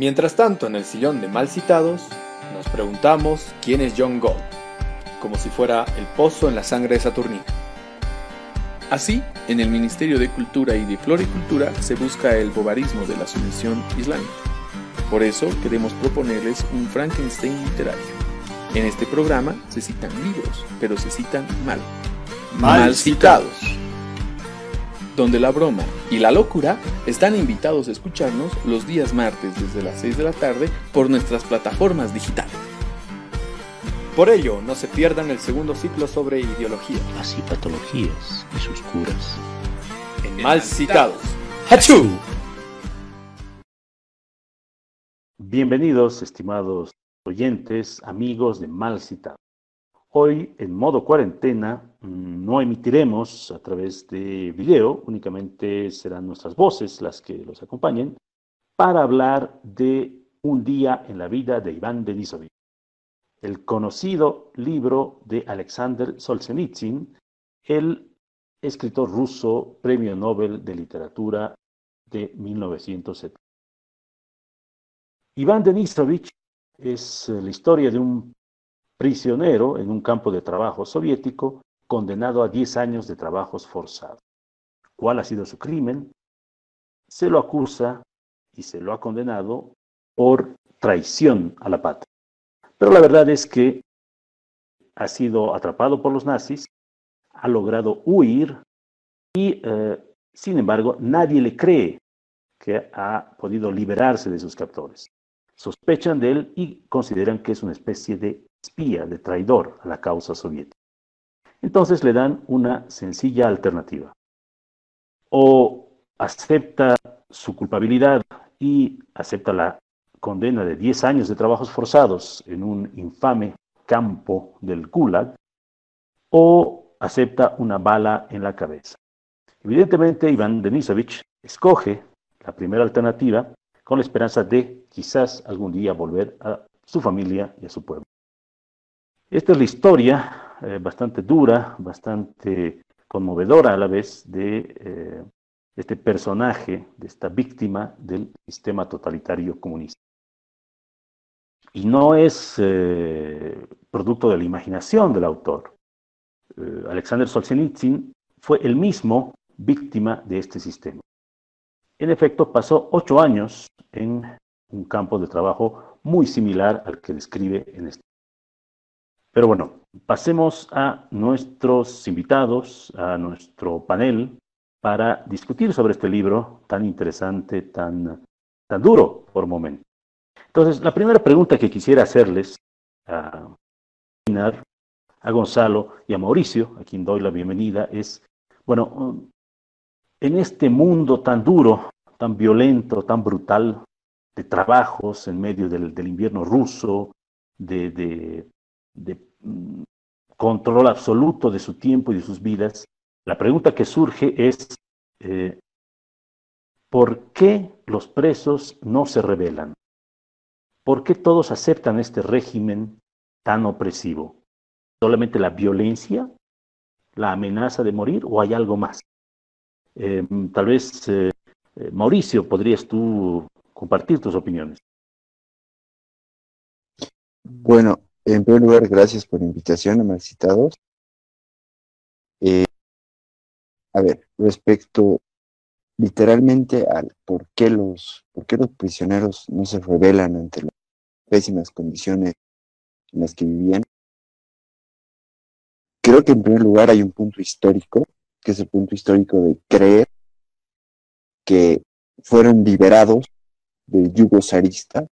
Mientras tanto, en el sillón de mal citados, nos preguntamos quién es John Gold, como si fuera el pozo en la sangre de Saturnina. Así, en el Ministerio de Cultura y de Floricultura se busca el bobarismo de la sumisión islámica. Por eso queremos proponerles un Frankenstein literario. En este programa se citan libros, pero se citan mal. Mal citados. Donde la broma y la locura están invitados a escucharnos los días martes desde las 6 de la tarde por nuestras plataformas digitales. Por ello, no se pierdan el segundo ciclo sobre ideología. Así patologías y sus curas. En Mal Citados. ¡Hachú! Bienvenidos, estimados oyentes, amigos de Mal Citados. Hoy, en modo cuarentena, no emitiremos a través de video, únicamente serán nuestras voces las que los acompañen, para hablar de un día en la vida de Iván Denisovich el conocido libro de Alexander Solzhenitsyn, el escritor ruso, premio Nobel de Literatura de 1970. Iván Denisovich es la historia de un prisionero en un campo de trabajo soviético condenado a 10 años de trabajos forzados. ¿Cuál ha sido su crimen? Se lo acusa y se lo ha condenado por traición a la patria. Pero la verdad es que ha sido atrapado por los nazis, ha logrado huir y, eh, sin embargo, nadie le cree que ha podido liberarse de sus captores. Sospechan de él y consideran que es una especie de espía, de traidor a la causa soviética. Entonces le dan una sencilla alternativa. O acepta su culpabilidad y acepta la condena de 10 años de trabajos forzados en un infame campo del Gulag, o acepta una bala en la cabeza. Evidentemente, Iván Denisovich escoge la primera alternativa con la esperanza de quizás algún día volver a su familia y a su pueblo. Esta es la historia eh, bastante dura, bastante conmovedora a la vez de eh, este personaje, de esta víctima del sistema totalitario comunista. Y no es eh, producto de la imaginación del autor. Alexander Solzhenitsyn fue el mismo víctima de este sistema. En efecto, pasó ocho años en un campo de trabajo muy similar al que describe en este. Pero bueno, pasemos a nuestros invitados, a nuestro panel, para discutir sobre este libro tan interesante, tan, tan duro por momentos. Entonces, la primera pregunta que quisiera hacerles a, a Gonzalo y a Mauricio, a quien doy la bienvenida, es, bueno, en este mundo tan duro, tan violento, tan brutal, de trabajos en medio del, invierno ruso, de, mm, control absoluto de su tiempo y de sus vidas, la pregunta que surge es, eh, ¿por qué los presos no se rebelan? ¿Por qué todos aceptan este régimen tan opresivo? ¿Solamente la violencia? ¿La amenaza de morir o hay algo más? Eh, tal vez, eh, Mauricio, podrías tú compartir tus opiniones. Bueno, en primer lugar, gracias por la invitación, a citados. a ver, respecto literalmente al por qué los, por qué los prisioneros no se rebelan ante los pésimas condiciones en las que vivían. Creo que en primer lugar hay un punto histórico, que es el punto histórico de creer que fueron liberados del yugo zarista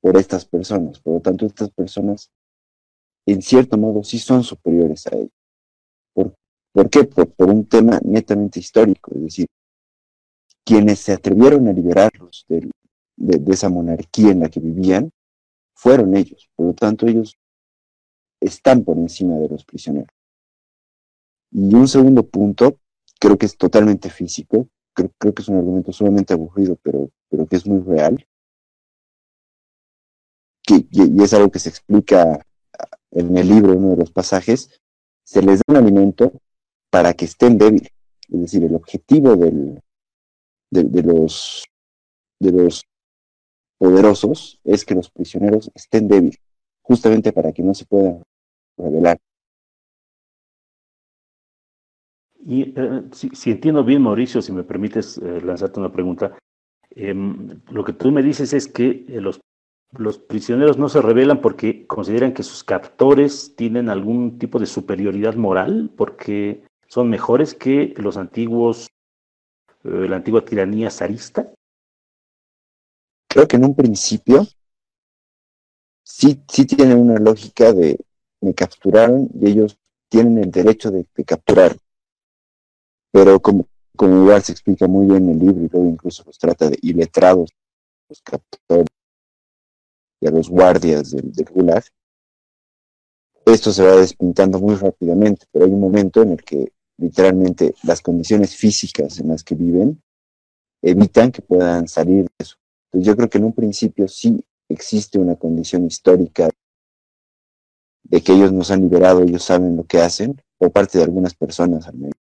por estas personas. Por lo tanto, estas personas, en cierto modo, sí son superiores a ellos. ¿Por, qué? Por, un tema netamente histórico, es decir, quienes se atrevieron a liberarlos de, de esa monarquía en la que vivían fueron ellos. Por lo tanto, ellos están por encima de los prisioneros. Y un segundo punto, creo que es totalmente físico, creo, que es un argumento sumamente aburrido, pero, pero que es muy real, que, y, es algo que se explica en el libro, uno de los pasajes, se les da un alimento para que estén débiles. Es decir, el objetivo del, de, los, de los poderosos es que los prisioneros estén débiles, justamente para que no se puedan rebelar. Y eh, si, entiendo bien, Mauricio, si me permites eh, lanzarte una pregunta, em, lo que tú me dices es que eh, los, los prisioneros no se rebelan porque consideran que sus captores tienen algún tipo de superioridad moral, porque son mejores que los antiguos, la antigua tiranía zarista. Creo que en un principio sí, sí tienen una lógica de me capturaron y ellos tienen el derecho de, de capturar pero como, como igual se explica muy bien en el libro y luego incluso los trata de iletrados, los captores y a los guardias del, gulag, esto se va despintando muy rápidamente, pero hay un momento en el que literalmente las condiciones físicas en las que viven evitan que puedan salir de eso. Entonces yo creo que en un principio sí existe una condición histórica de que ellos nos han liberado, ellos saben lo que hacen, por parte de algunas personas al menos.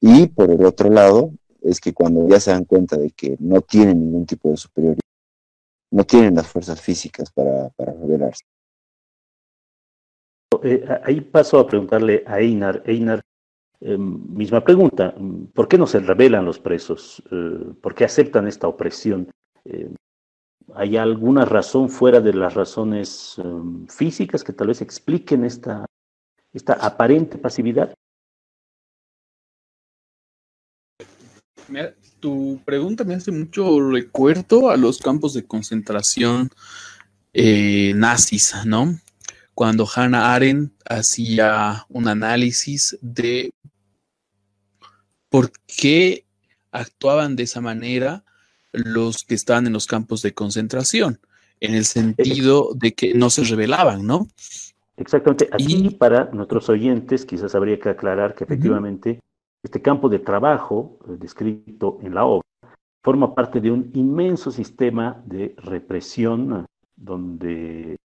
Y por el otro lado, es que cuando ya se dan cuenta de que no tienen ningún tipo de superioridad, no tienen las fuerzas físicas para, para rebelarse. Eh, ahí paso a preguntarle a Einar. Einar, eh, misma pregunta, ¿por qué no se rebelan los presos? Eh, ¿Por qué aceptan esta opresión? ¿Hay alguna razón fuera de las razones físicas que tal vez expliquen esta, esta aparente pasividad? Tu pregunta me hace mucho recuerdo a los campos de concentración eh, nazis, ¿no? Cuando Hannah Arendt hacía un análisis de por qué actuaban de esa manera los que estaban en los campos de concentración, en el sentido de que no se rebelaban, ¿no? Exactamente. Aquí, para nuestros oyentes, quizás habría que aclarar que efectivamente este campo de trabajo eh, descrito en la obra forma parte de un inmenso sistema de represión eh, donde,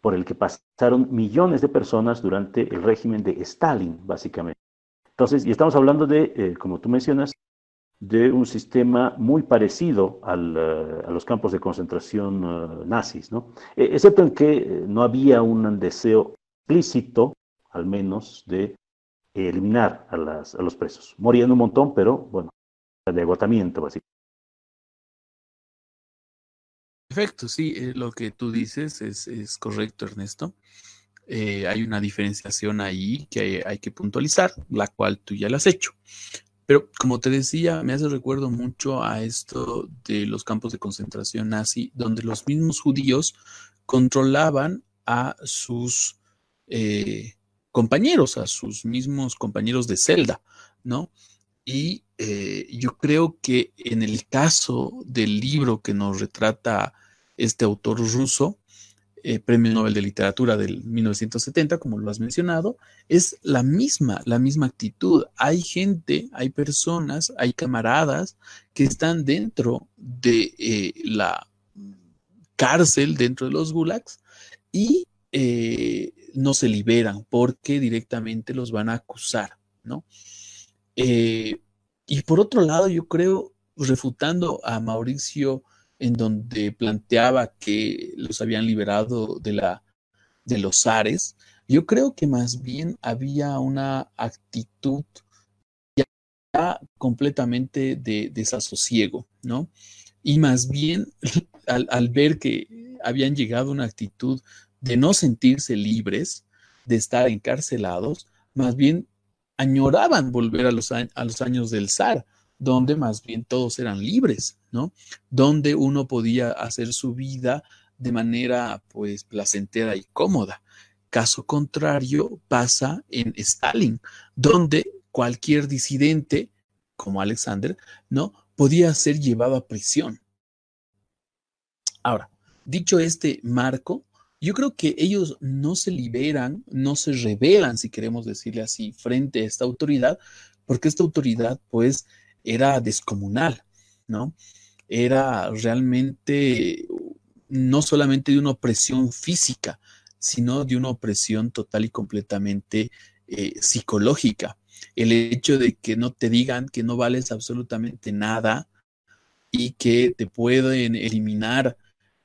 por el que pasaron millones de personas durante el régimen de Stalin, básicamente. Entonces, y estamos hablando de, eh, como tú mencionas, de un sistema muy parecido a los campos de concentración nazis, ¿no? E, excepto en que no había un deseo explícito, al menos, de eliminar a, las, a los presos. Morían un montón, pero bueno, de agotamiento, básicamente. Perfecto, sí, eh, lo que tú dices es, es correcto, Ernesto. Eh, hay una diferenciación ahí que hay, que puntualizar, la cual tú ya la has hecho. Pero como te decía, me hace recuerdo mucho a esto de los campos de concentración nazi, donde los mismos judíos controlaban a sus eh, compañeros, a sus mismos compañeros de celda, ¿no? Y eh, yo creo que en el caso del libro que nos retrata este autor ruso, eh, Premio Nobel de Literatura del 1970, como lo has mencionado, es la misma, la misma actitud. Hay gente, hay personas, hay camaradas que están dentro de eh, la cárcel, dentro de los gulags, y no se liberan porque directamente los van a acusar, ¿no? Eh, y por otro lado, yo creo, refutando a Mauricio en donde planteaba que los habían liberado de, la, de los ares, yo creo que más bien había una actitud ya completamente de desasosiego, ¿no? Y más bien al, al ver que habían llegado a una actitud de no sentirse libres, de estar encarcelados, más bien añoraban volver a los, a los años del zar, donde más bien todos eran libres, ¿no? Donde uno podía hacer su vida de manera pues placentera y cómoda. Caso contrario pasa en Stalin, donde cualquier disidente, como Alexander, ¿no? Podía ser llevado a prisión. Ahora, dicho este marco, yo creo que ellos no se liberan, no se rebelan, si queremos decirle así, frente a esta autoridad, porque esta autoridad pues era descomunal, ¿no? Era realmente no solamente de una opresión física, sino de una opresión total y completamente eh, psicológica. El hecho de que no te digan que no vales absolutamente nada y que te pueden eliminar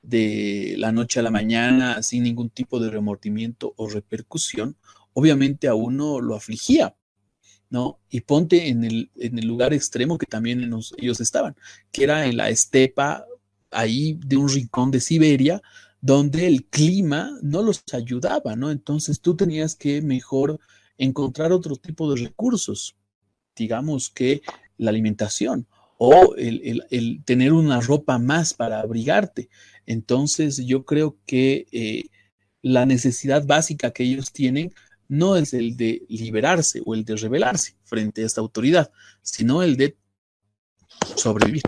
de la noche a la mañana sin ningún tipo de remordimiento o repercusión, obviamente a uno lo afligía, ¿no? Y ponte en el, en el lugar extremo que también ellos estaban, que era en la estepa, ahí de un rincón de Siberia, donde el clima no los ayudaba, ¿no? Entonces tú tenías que mejor encontrar otro tipo de recursos, digamos que la alimentación o el, tener una ropa más para abrigarte. Entonces yo creo que eh, la necesidad básica que ellos tienen no es el de liberarse o el de rebelarse frente a esta autoridad, sino el de sobrevivir.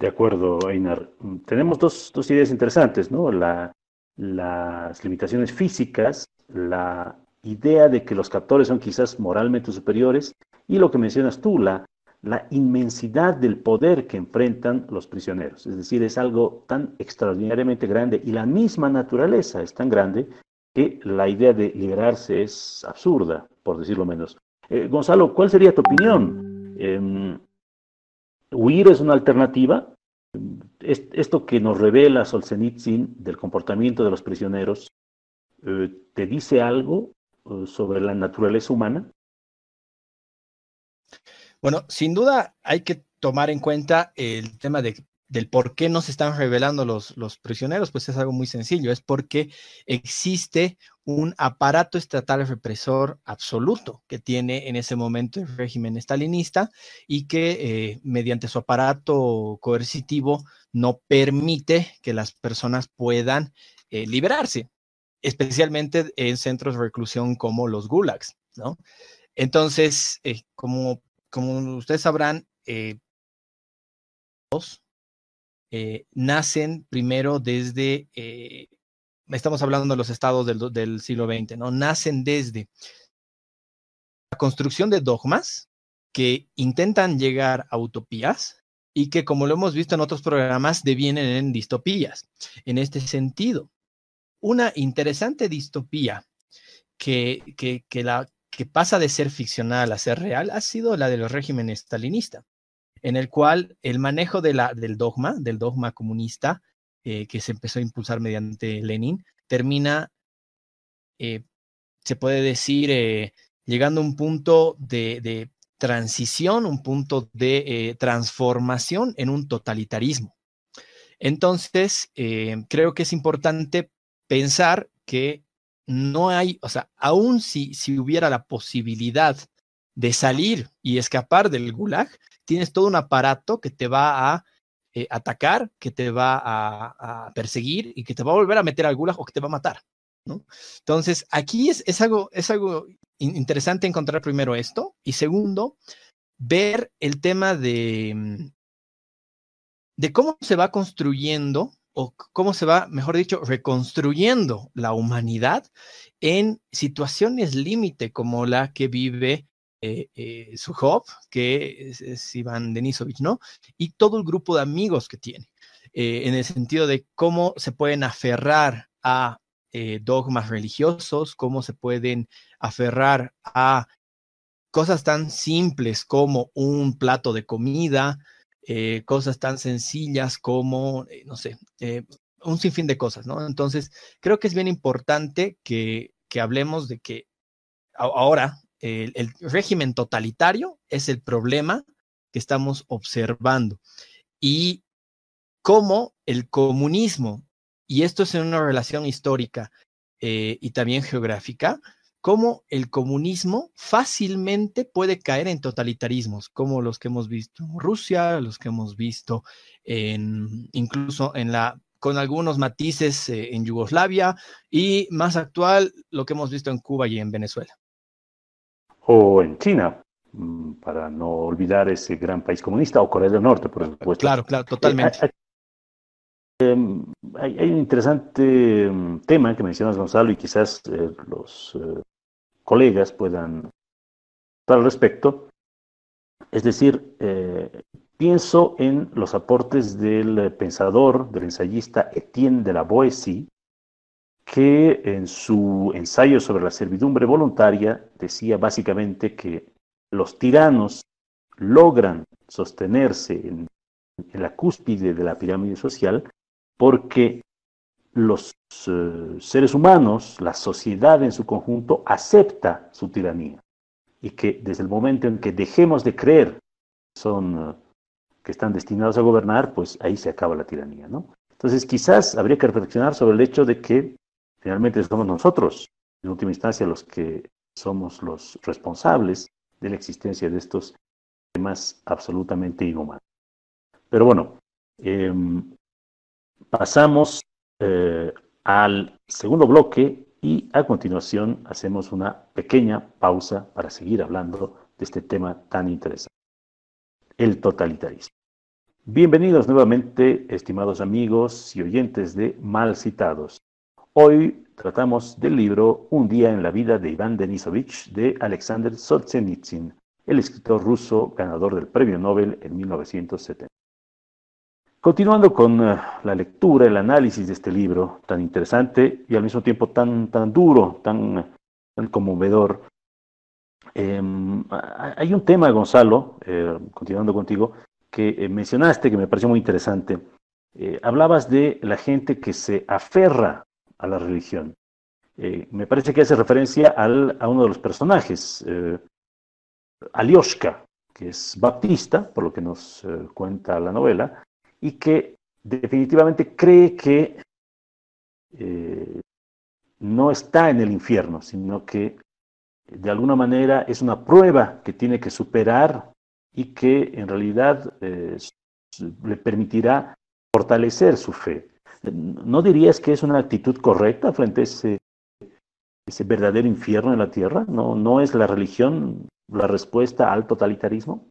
De acuerdo, Einar. Tenemos dos, ideas interesantes, ¿no? La, las limitaciones físicas, la idea de que los captores son quizás moralmente superiores y lo que mencionas tú, la, la inmensidad del poder que enfrentan los prisioneros. Es decir, es algo tan extraordinariamente grande y la misma naturaleza es tan grande que la idea de liberarse es absurda, por decirlo menos. Eh, Gonzalo, ¿cuál sería tu opinión? Em, ¿Huir es una alternativa? Esto que nos revela Solzhenitsyn del comportamiento de los prisioneros, eh, ¿te dice algo eh, sobre la naturaleza humana? Bueno, sin duda hay que tomar en cuenta el tema de, del por qué no se están revelando los, los prisioneros, pues es algo muy sencillo, es porque existe un aparato estatal represor absoluto que tiene en ese momento el régimen estalinista y que eh, mediante su aparato coercitivo no permite que las personas puedan eh, liberarse, especialmente en centros de reclusión como los gulags, ¿no? Entonces, eh, como como ustedes sabrán, eh, eh, nacen primero desde, eh, estamos hablando de los estados del, siglo XX, ¿no? Nacen desde la construcción de dogmas que intentan llegar a utopías y que, como lo hemos visto en otros programas, devienen en distopías. En este sentido, una interesante distopía que, que, la, que pasa de ser ficcional a ser real ha sido la del régimen estalinista, en el cual el manejo de la, del dogma, del dogma comunista, eh, que se empezó a impulsar mediante Lenin, termina, eh, se puede decir, eh, llegando a un punto de, de transición, un punto de transformación en un totalitarismo. Entonces, creo que es importante pensar que no hay, o sea, aún si, si hubiera la posibilidad de salir y escapar del gulag, tienes todo un aparato que te va a eh, atacar, que te va a, perseguir y que te va a volver a meter al gulag o que te va a matar. ¿no? Entonces, aquí es, es, algo, es algo interesante encontrar primero esto y segundo, ver el tema de, mm, de cómo se va construyendo o cómo se va, mejor dicho, reconstruyendo la humanidad en situaciones límite como la que vive eh, eh, que es, Iván Denisovich, ¿no? Y todo el grupo de amigos que tiene, eh, en el sentido de cómo se pueden aferrar a eh, dogmas religiosos, cómo se pueden aferrar a cosas tan simples como un plato de comida, eh, cosas tan sencillas como, eh, no sé, eh, un sinfín de cosas, ¿no? Entonces, creo que es bien importante que, que hablemos de que ahora el, el, régimen totalitario es el problema que estamos observando y cómo el comunismo, y esto es en una relación histórica y también geográfica, cómo el comunismo fácilmente puede caer en totalitarismos, como los que hemos visto en Rusia, los que hemos visto en, incluso en la, con algunos matices eh, en Yugoslavia y más actual, lo que hemos visto en Cuba y en Venezuela. O en China, mm, para no olvidar ese gran país comunista, o Corea del Norte, por supuesto. Claro, claro, totalmente. Eh, em, hay, hay, un interesante mm, tema que mencionas, Gonzalo, y quizás eh, los eh, colegas puedan al respecto. Es decir, eh, pienso en los aportes del pensador, del ensayista Etienne de la Boétie, que en su ensayo sobre la servidumbre voluntaria decía básicamente que los tiranos logran sostenerse en en la cúspide de la pirámide social porque los eh, seres humanos, la sociedad en su conjunto, acepta su tiranía. Y que desde el momento en que dejemos de creer que son, eh, que están destinados a gobernar, pues ahí se acaba la tiranía, ¿no? Entonces quizás habría que reflexionar sobre el hecho de que finalmente somos nosotros, en última instancia, los que somos los responsables de la existencia de estos temas absolutamente inhumanos. Pero bueno, em, pasamos eh, al segundo bloque y a continuación hacemos una pequeña pausa para seguir hablando de este tema tan interesante, el totalitarismo. Bienvenidos nuevamente, estimados amigos y oyentes de Mal Citados. Hoy tratamos del libro Un día en la vida de Iván Denisovich de Alexander Solzhenitsyn, el escritor ruso ganador del Premio Nobel en 1970. Continuando con eh, la lectura, el análisis de este libro tan interesante y al mismo tiempo tan, tan duro, tan, conmovedor, em, hay un tema, Gonzalo, eh, continuando contigo, que eh, mencionaste que me pareció muy interesante. hablabas de la gente que se aferra a la religión. me parece que hace referencia a uno de los personajes, Alioshka, que es baptista, por lo que nos cuenta la novela, y que definitivamente cree que eh, no está en el infierno, sino que de alguna manera es una prueba que tiene que superar y que en realidad eh, le permitirá fortalecer su fe. ¿No dirías que es una actitud correcta frente a ese, ese verdadero infierno en la tierra? ¿No, ¿No es la religión la respuesta al totalitarismo?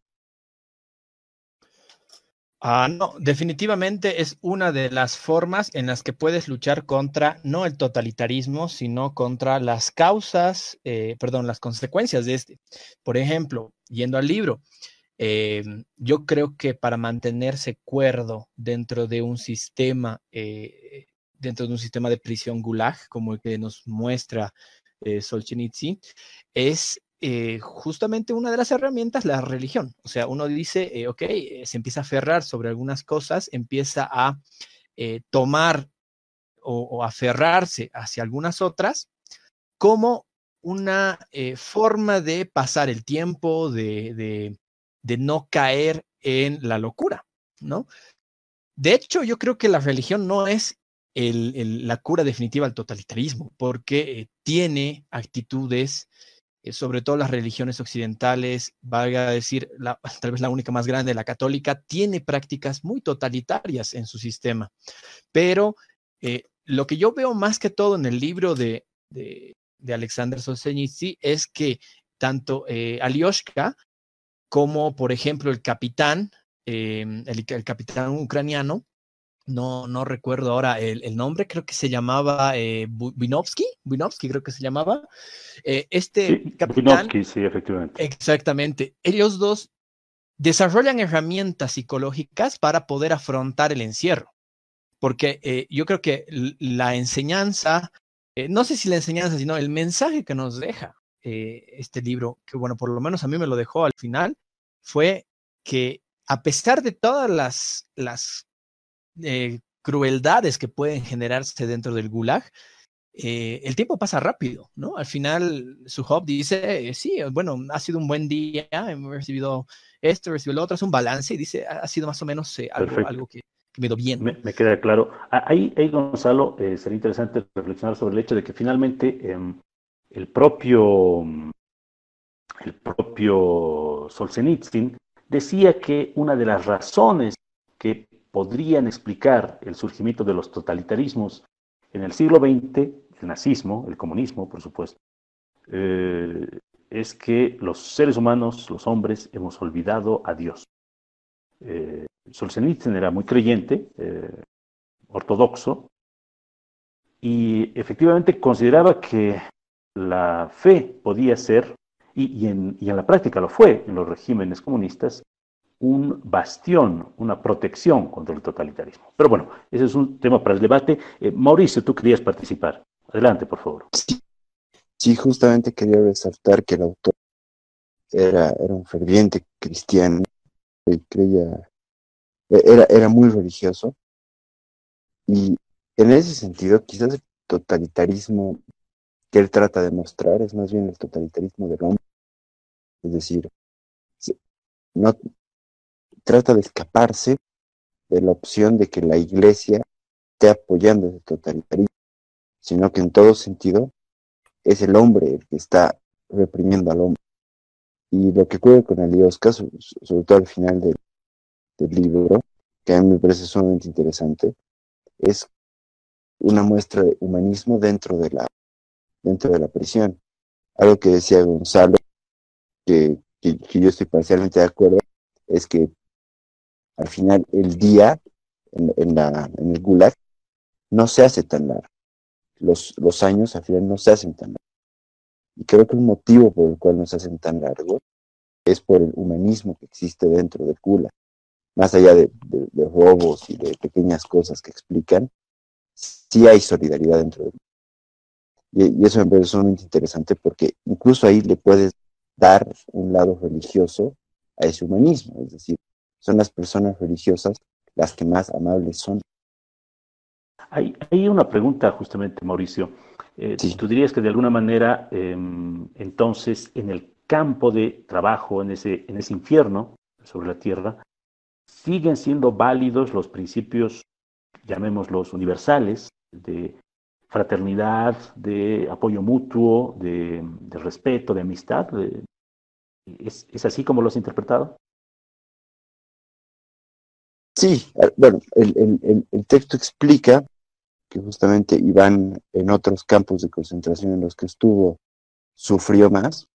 Ah, no, definitivamente es una de las formas en las que puedes luchar contra no el totalitarismo, sino contra las causas, eh, perdón, las consecuencias de este. Por ejemplo, yendo al libro, eh, yo creo que para mantenerse cuerdo dentro de un sistema, eh, dentro de un sistema de prisión gulag, como el que nos muestra Solzhenitsyn, es eh, justamente una de las herramientas, la religión. O sea, uno dice, eh, ok, eh, se empieza a aferrar sobre algunas cosas, empieza a tomar o, aferrarse hacia algunas otras como una forma de pasar el tiempo, de, no caer en la locura, ¿no? De hecho, yo creo que la religión no es la cura definitiva al totalitarismo, porque tiene actitudes sobre todo las religiones occidentales, valga decir, tal vez la única más grande, la católica, tiene prácticas muy totalitarias en su sistema. Pero eh, lo que yo veo más que todo en el libro de, de, Alexander Solzhenitsyn es que tanto eh, Alioshka como, por ejemplo, el capitán, el, el capitán ucraniano, no, no recuerdo ahora el, nombre, creo que se llamaba eh, creo que se llamaba. Eh, este capitán. sí, efectivamente. Exactamente. Ellos dos desarrollan herramientas psicológicas para poder afrontar el encierro. Porque eh, yo creo que la enseñanza, eh, no sé si la enseñanza, sino el mensaje que nos deja este libro, que bueno, por lo menos a mí me lo dejó al final, fue que a pesar de todas las, las eh, crueldades que pueden generarse dentro del gulag, eh, el tiempo pasa rápido, ¿no? Al final, su hub dice, sí, bueno, ha sido un buen día, hemos recibido esto, recibido lo otro, es un balance y dice, ha sido más o menos eh, algo, que, me dio bien. Me, queda claro. Ah, ahí, ahí Gonzalo, sería interesante reflexionar sobre el hecho de que finalmente em, el propio, el propio Solzhenitsyn decía que una de las razones que podrían explicar el surgimiento de los totalitarismos en el siglo XX, el nazismo, el comunismo, por supuesto, eh, es que los seres humanos, los hombres, hemos olvidado a Dios. Eh, Solzhenitsyn era muy creyente, eh, ortodoxo, y efectivamente consideraba que la fe podía ser, y en la práctica lo fue en los regímenes comunistas, un bastión, una protección contra el totalitarismo. Pero bueno, ese es un tema para el debate. Eh, Mauricio, tú querías participar. Adelante, por favor. Sí, justamente quería resaltar que el autor era, era un ferviente cristiano y creía e-, era, era muy religioso. Y en ese sentido, quizás el totalitarismo que él trata de mostrar es más bien el totalitarismo del hombre. Es decir, no trata de escaparse de la opción de que la iglesia esté apoyando ese totalitarismo, sino que en todo sentido es el hombre el que está reprimiendo al hombre. Y lo que ocurre con Aliosca, sobre todo al final del, libro, que a mí me parece sumamente interesante, es una muestra de humanismo dentro de la, dentro de la prisión. Algo que decía Gonzalo, que, que, yo estoy parcialmente de acuerdo, es que al final el día en, en, el Gulag no se hace tan largo. Los, los años al final no se hacen tan largos. Y creo que el motivo por el cual no se hacen tan largos es por el humanismo que existe dentro del Gulag. Más allá de, de, robos y de pequeñas cosas que explican, sí hay solidaridad dentro de y, y eso me parece sumamente interesante porque incluso ahí le puedes dar un lado religioso a ese humanismo, es decir, son las personas religiosas las que más amables son. Hay, hay una pregunta justamente, Mauricio. Eh, sí. Tú dirías que de alguna manera, eh, entonces, en el campo de trabajo, en ese, en ese infierno sobre la tierra, siguen siendo válidos los principios llamémoslos universales, de fraternidad, de apoyo mutuo, de, de respeto, de amistad. De, ¿es, ¿Es, así como lo has interpretado? Sí, bueno, el, el, el, texto explica que justamente Iván en otros campos de concentración en los que estuvo sufrió más,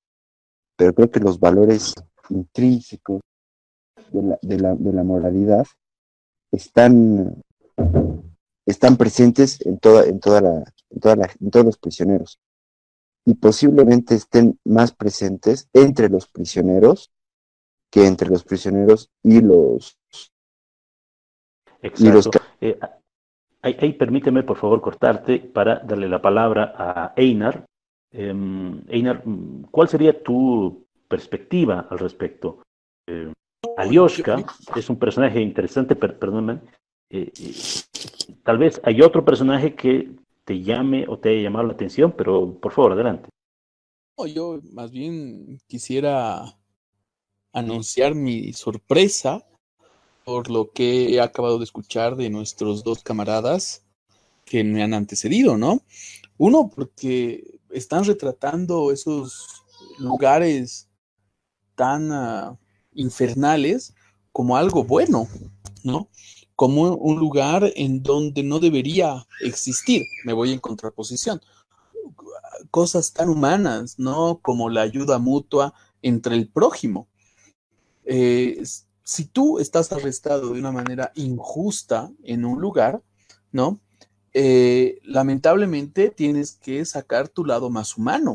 pero creo que los valores intrínsecos de la, de la, de la moralidad están están presentes en toda, en toda la, en toda la, en todos los prisioneros. Y posiblemente estén más presentes entre los prisioneros que entre los prisioneros y los. Exacto. Y los... Eh, ahí, ahí, permíteme, por favor, cortarte para darle la palabra a Einar. Eh, Einar, ¿cuál sería tu perspectiva al respecto? Eh, Alioshka es un personaje interesante, per, perdóname, eh, tal vez hay otro personaje que te llame o te haya llamado la atención, pero por favor, adelante. No, yo más bien quisiera anunciar mi sorpresa por lo que he acabado de escuchar de nuestros dos camaradas que me han antecedido, ¿no? Uno, porque están retratando esos lugares tan uh, infernales como algo bueno, ¿no? como un lugar en donde no debería existir. Me voy en contraposición. Cosas tan humanas, ¿no? Como la ayuda mutua entre el prójimo. Eh, si tú estás arrestado de una manera injusta en un lugar, ¿no? Eh, lamentablemente tienes que sacar tu lado más humano.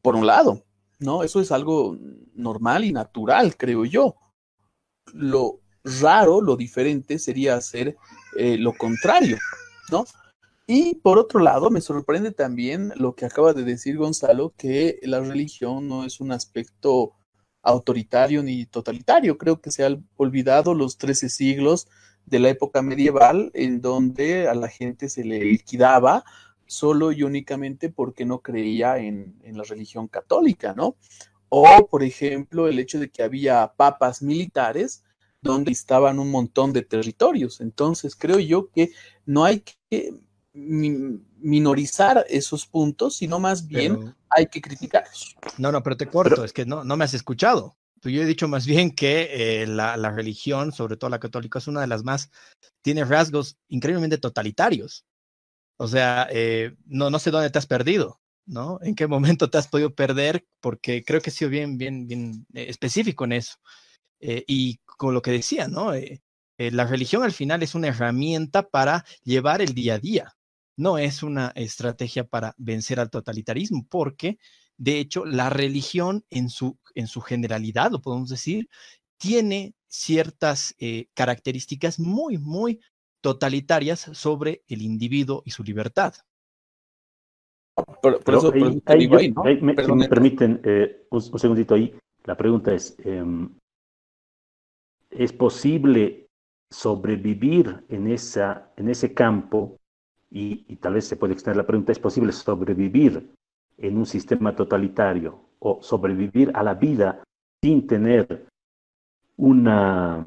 Por un lado, ¿no? Eso es algo normal y natural, creo yo. Lo, raro, lo diferente sería hacer eh, lo contrario, ¿no? Y por otro lado, me sorprende también lo que acaba de decir Gonzalo, que la religión no es un aspecto autoritario ni totalitario. Creo que se han olvidado los 13 siglos de la época medieval en donde a la gente se le liquidaba solo y únicamente porque no creía en, en la religión católica, ¿no? O, por ejemplo, el hecho de que había papas militares donde estaban un montón de territorios. Entonces, creo yo que no hay que minorizar esos puntos, sino más bien pero, hay que criticarlos. No, no, pero te corto, pero, es que no, no me has escuchado. Yo he dicho más bien que eh, la, la, religión, sobre todo la católica, es una de las más, tiene rasgos increíblemente totalitarios. O sea, eh, no, no sé dónde te has perdido, ¿no? ¿En qué momento te has podido perder? Porque creo que he sido bien, bien, bien eh, específico en eso. Eh, y con lo que decía, ¿no? Eh, eh, la religión al final es una herramienta para llevar el día a día, no es una estrategia para vencer al totalitarismo, porque de hecho la religión en su, en su generalidad, lo podemos decir, tiene ciertas eh, características muy, muy totalitarias sobre el individuo y su libertad. Por, por eso, ahí, ahí, ahí, ¿no? me, si me permiten eh, un, un, segundito ahí, la pregunta es, eh, es posible sobrevivir en, esa, en ese campo, y, tal vez se puede extender la pregunta, ¿es posible sobrevivir en un sistema totalitario o sobrevivir a la vida sin tener una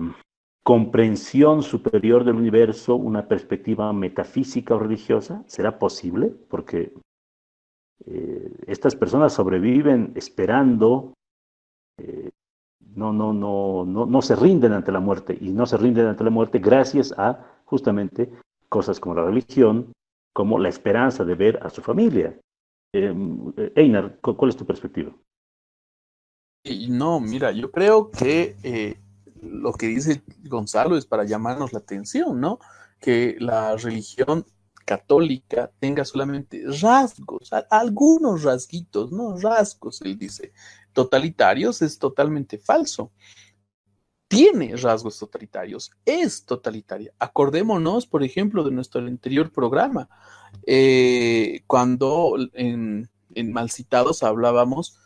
comprensión superior del universo, una perspectiva metafísica o religiosa? ¿Será posible? Porque eh, estas personas sobreviven esperando, eh, no, no, no, no, no se rinden ante la muerte y no se rinden ante la muerte gracias a justamente cosas como la religión, como la esperanza de ver a su familia. Eh, Einar, ¿cuál es tu perspectiva? No, mira, yo creo que eh, lo que dice Gonzalo es para llamarnos la atención, ¿no? Que la religión católica tenga solamente rasgos, algunos rasguitos, ¿no? Rasgos, él dice. Totalitarios es totalmente falso. Tiene rasgos totalitarios, es totalitaria. Acordémonos, por ejemplo, de nuestro anterior programa, eh, cuando en, en Malcitados hablábamos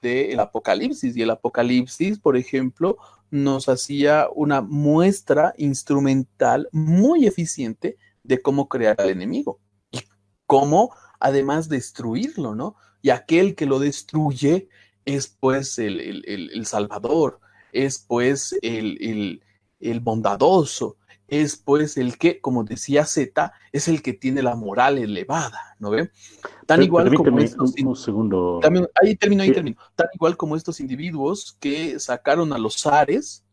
del apocalipsis y el apocalipsis, por ejemplo, nos hacía una muestra instrumental muy eficiente de cómo crear al enemigo y cómo además destruirlo, ¿no? Y aquel que lo destruye es pues el, el, salvador, es pues el, el bondadoso, es pues el que, como decía Z, es el que tiene la moral elevada, ¿no ve? Tan igual como estos, un, segundo. También, ahí termino, ahí termino. Tan igual como estos individuos que sacaron a los zares,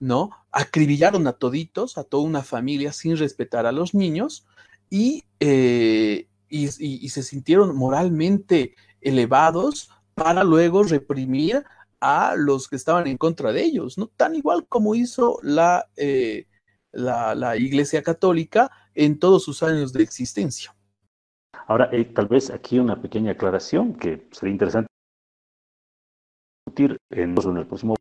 ¿no? Acribillaron a toditos, a toda una familia sin respetar a los niños y, eh, y, y, y se sintieron moralmente elevados para luego reprimir a los que estaban en contra de ellos, ¿no? Tan igual como hizo la, eh, la, Iglesia Católica en todos sus años de existencia. Ahora, eh, tal vez aquí una pequeña aclaración que sería interesante discutir en, en el próximo.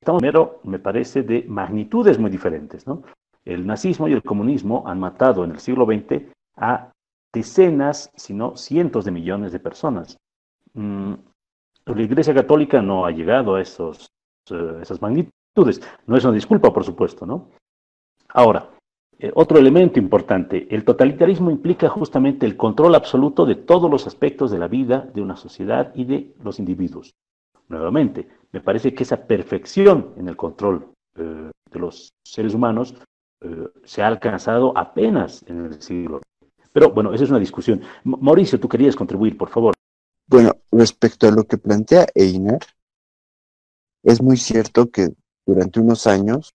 Estamos primero, me parece, de magnitudes muy diferentes, ¿no? El nazismo y el comunismo han matado en el siglo XX a decenas, si no cientos de millones de personas. Mm, la Iglesia Católica no ha llegado a esos, uh, esas magnitudes. No es una disculpa, por supuesto, ¿no? Ahora, eh, otro elemento importante, el totalitarismo implica justamente el control absoluto de todos los aspectos de la vida de una sociedad y de los individuos. Nuevamente, me parece que esa perfección en el control eh, de los seres humanos eh, se ha alcanzado apenas en el siglo. Pero bueno, esa es una discusión. Mauricio, tú querías contribuir, por favor. Bueno, respecto a lo que plantea Einar, es muy cierto que durante unos años,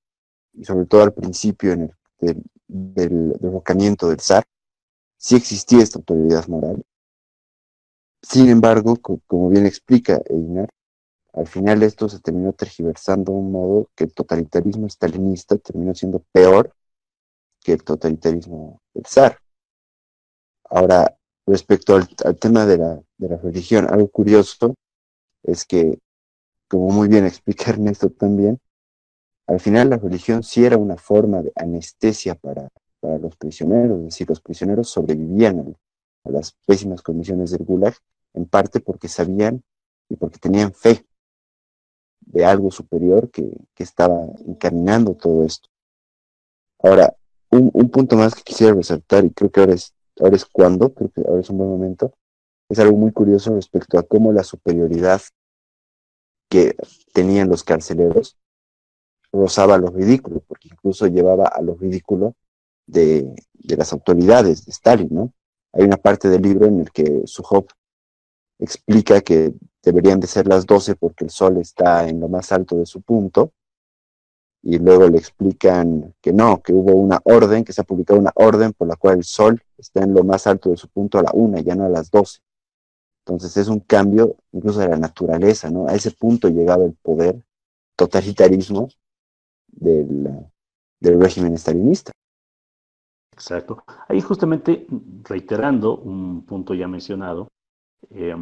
y sobre todo al principio del, del derrocamiento del zar, sí existía esta autoridad moral. Sin embargo, co como bien explica Einar, al final esto se terminó tergiversando de un modo que el totalitarismo stalinista terminó siendo peor que el totalitarismo del zar. Ahora, respecto al, tema de la, de religión, algo curioso es que, como muy bien explica Ernesto también, al final la religión sí era una forma de anestesia para, para los prisioneros, es decir, los prisioneros sobrevivían a, a las pésimas condiciones del Gulag, en parte porque sabían y porque tenían fe de algo superior que, que estaba encaminando todo esto. Ahora, un, un, punto más que quisiera resaltar, y creo que ahora es, ahora es cuando, creo que ahora es un buen momento, es algo muy curioso respecto a cómo la superioridad que tenían los carceleros rozaba los ridículos, porque incluso llevaba a los ridículos de, de las autoridades de Stalin, ¿no? Hay una parte del libro en el que Suhop explica que deberían de ser las 12 porque el sol está en lo más alto de su punto, y luego le explican que no, que hubo una orden, que se ha publicado una orden por la cual el sol está en lo más alto de su punto a la una, ya no a las 12. Entonces es un cambio incluso de la naturaleza, ¿no? A ese punto llegaba el poder totalitarismo del, del régimen estalinista. Exacto. Ahí justamente reiterando un punto ya mencionado, eh,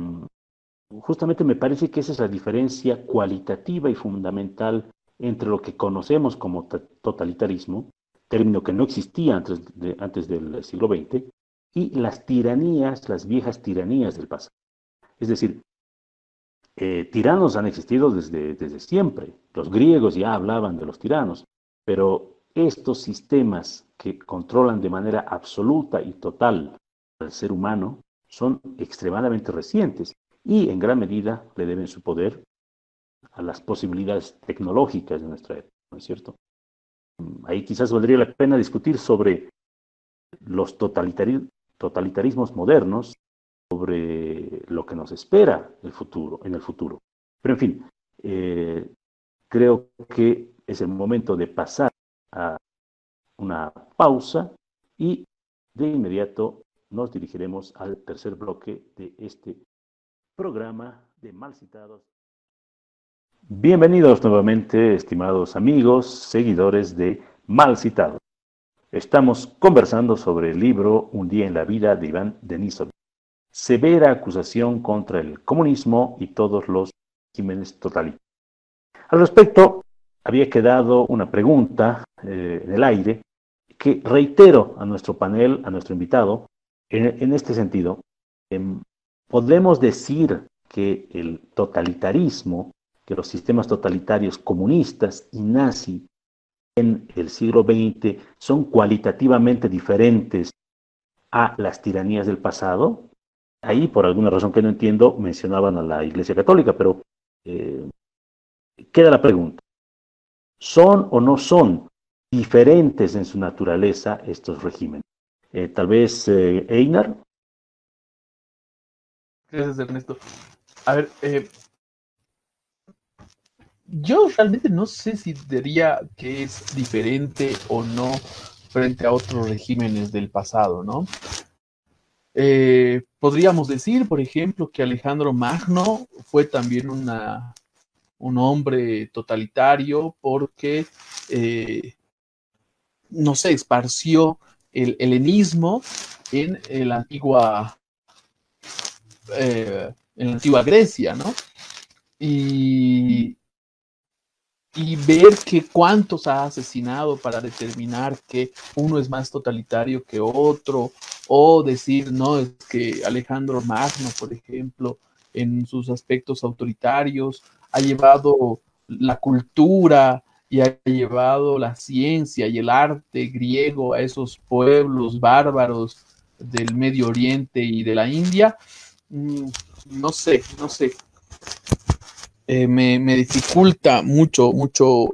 justamente me parece que esa es la diferencia cualitativa y fundamental entre lo que conocemos como totalitarismo, término que no existía antes, antes del siglo XX, y las tiranías, las viejas tiranías del pasado. Es decir, eh, tiranos han existido desde, desde siempre. Los griegos ya hablaban de los tiranos, pero estos sistemas que controlan de manera absoluta y total al ser humano son extremadamente recientes y en gran medida le deben su poder a las posibilidades tecnológicas de nuestra época, ¿no es cierto? Ahí quizás valdría la pena discutir sobre los totalitarismos modernos, sobre lo que nos espera el futuro, en el futuro. Pero en fin, eh, creo que es el momento de pasar a una pausa y de inmediato nos dirigiremos al tercer bloque de este programa de mal citados. Bienvenidos nuevamente, estimados amigos, seguidores de Mal Citados. Estamos conversando sobre el libro Un día en la vida de Iván Denisov. Severa acusación contra el comunismo y todos los regímenes totalitarios. Al respecto, había quedado una pregunta eh, en el aire que reitero a nuestro panel, a nuestro invitado, en, este sentido. Em, podemos decir que el totalitarismo, que los sistemas totalitarios comunistas y nazi en el siglo XX son cualitativamente diferentes a las tiranías del pasado. Ahí, por alguna razón que no entiendo, mencionaban a la Iglesia Católica, pero eh, queda la pregunta. ¿Son o no son diferentes en su naturaleza estos regímenes? Eh, tal vez eh, Einar. Gracias, Ernesto. A ver, yo realmente no sé si diría que es diferente o no frente a otros regímenes del pasado, ¿no? podríamos decir, por ejemplo, que Alejandro Magno fue también una, un hombre totalitario porque, eh, no sé, esparció el helenismo en, antigua, eh, en la antigua Grecia, ¿no? Y, y ver que cuántos ha asesinado para determinar que uno es más totalitario que otro, o decir, no, es que Alejandro Magno, por ejemplo, en sus aspectos autoritarios, ha llevado la cultura y ha llevado la ciencia y el arte griego a esos pueblos bárbaros del Medio Oriente y de la India, mm, no sé, no sé. Eh, me, dificulta mucho, mucho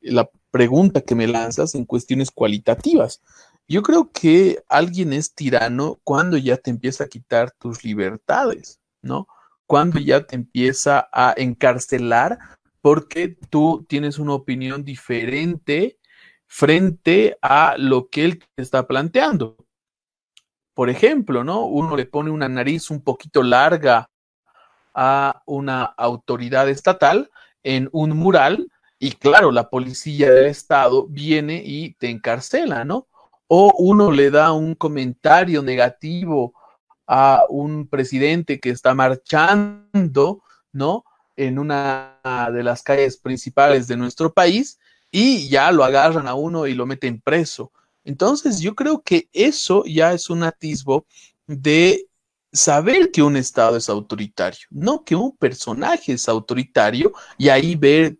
la pregunta que me lanzas en cuestiones cualitativas. Yo creo que alguien es tirano cuando ya te empieza a quitar tus libertades, ¿no? cuando ya te empieza a encarcelar porque tú tienes una opinión diferente frente a lo que él te está planteando. Por ejemplo, ¿no? Uno le pone una nariz un poquito larga a una autoridad estatal en un mural y claro, la policía del estado viene y te encarcela, ¿no? O uno le da un comentario negativo a un presidente que está marchando, ¿no? En una de las calles principales de nuestro país y ya lo agarran a uno y lo meten preso. Entonces, yo creo que eso ya es un atisbo de saber que un Estado es autoritario, no que un personaje es autoritario y ahí ver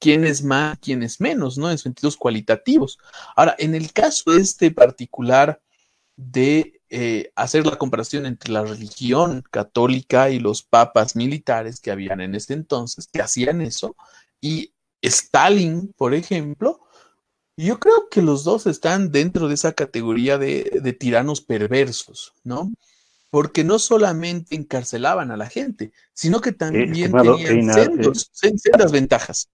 quién es más, quién es menos, ¿no? En sentidos cualitativos. Ahora, en el caso este particular de eh, hacer la comparación entre la religión católica y los papas militares que habían en ese entonces, que hacían eso, y Stalin, por ejemplo, yo creo que los dos están dentro de esa categoría de, tiranos perversos, ¿no? Porque no solamente encarcelaban a la gente, sino que también tenían sendos, sendas ventajas.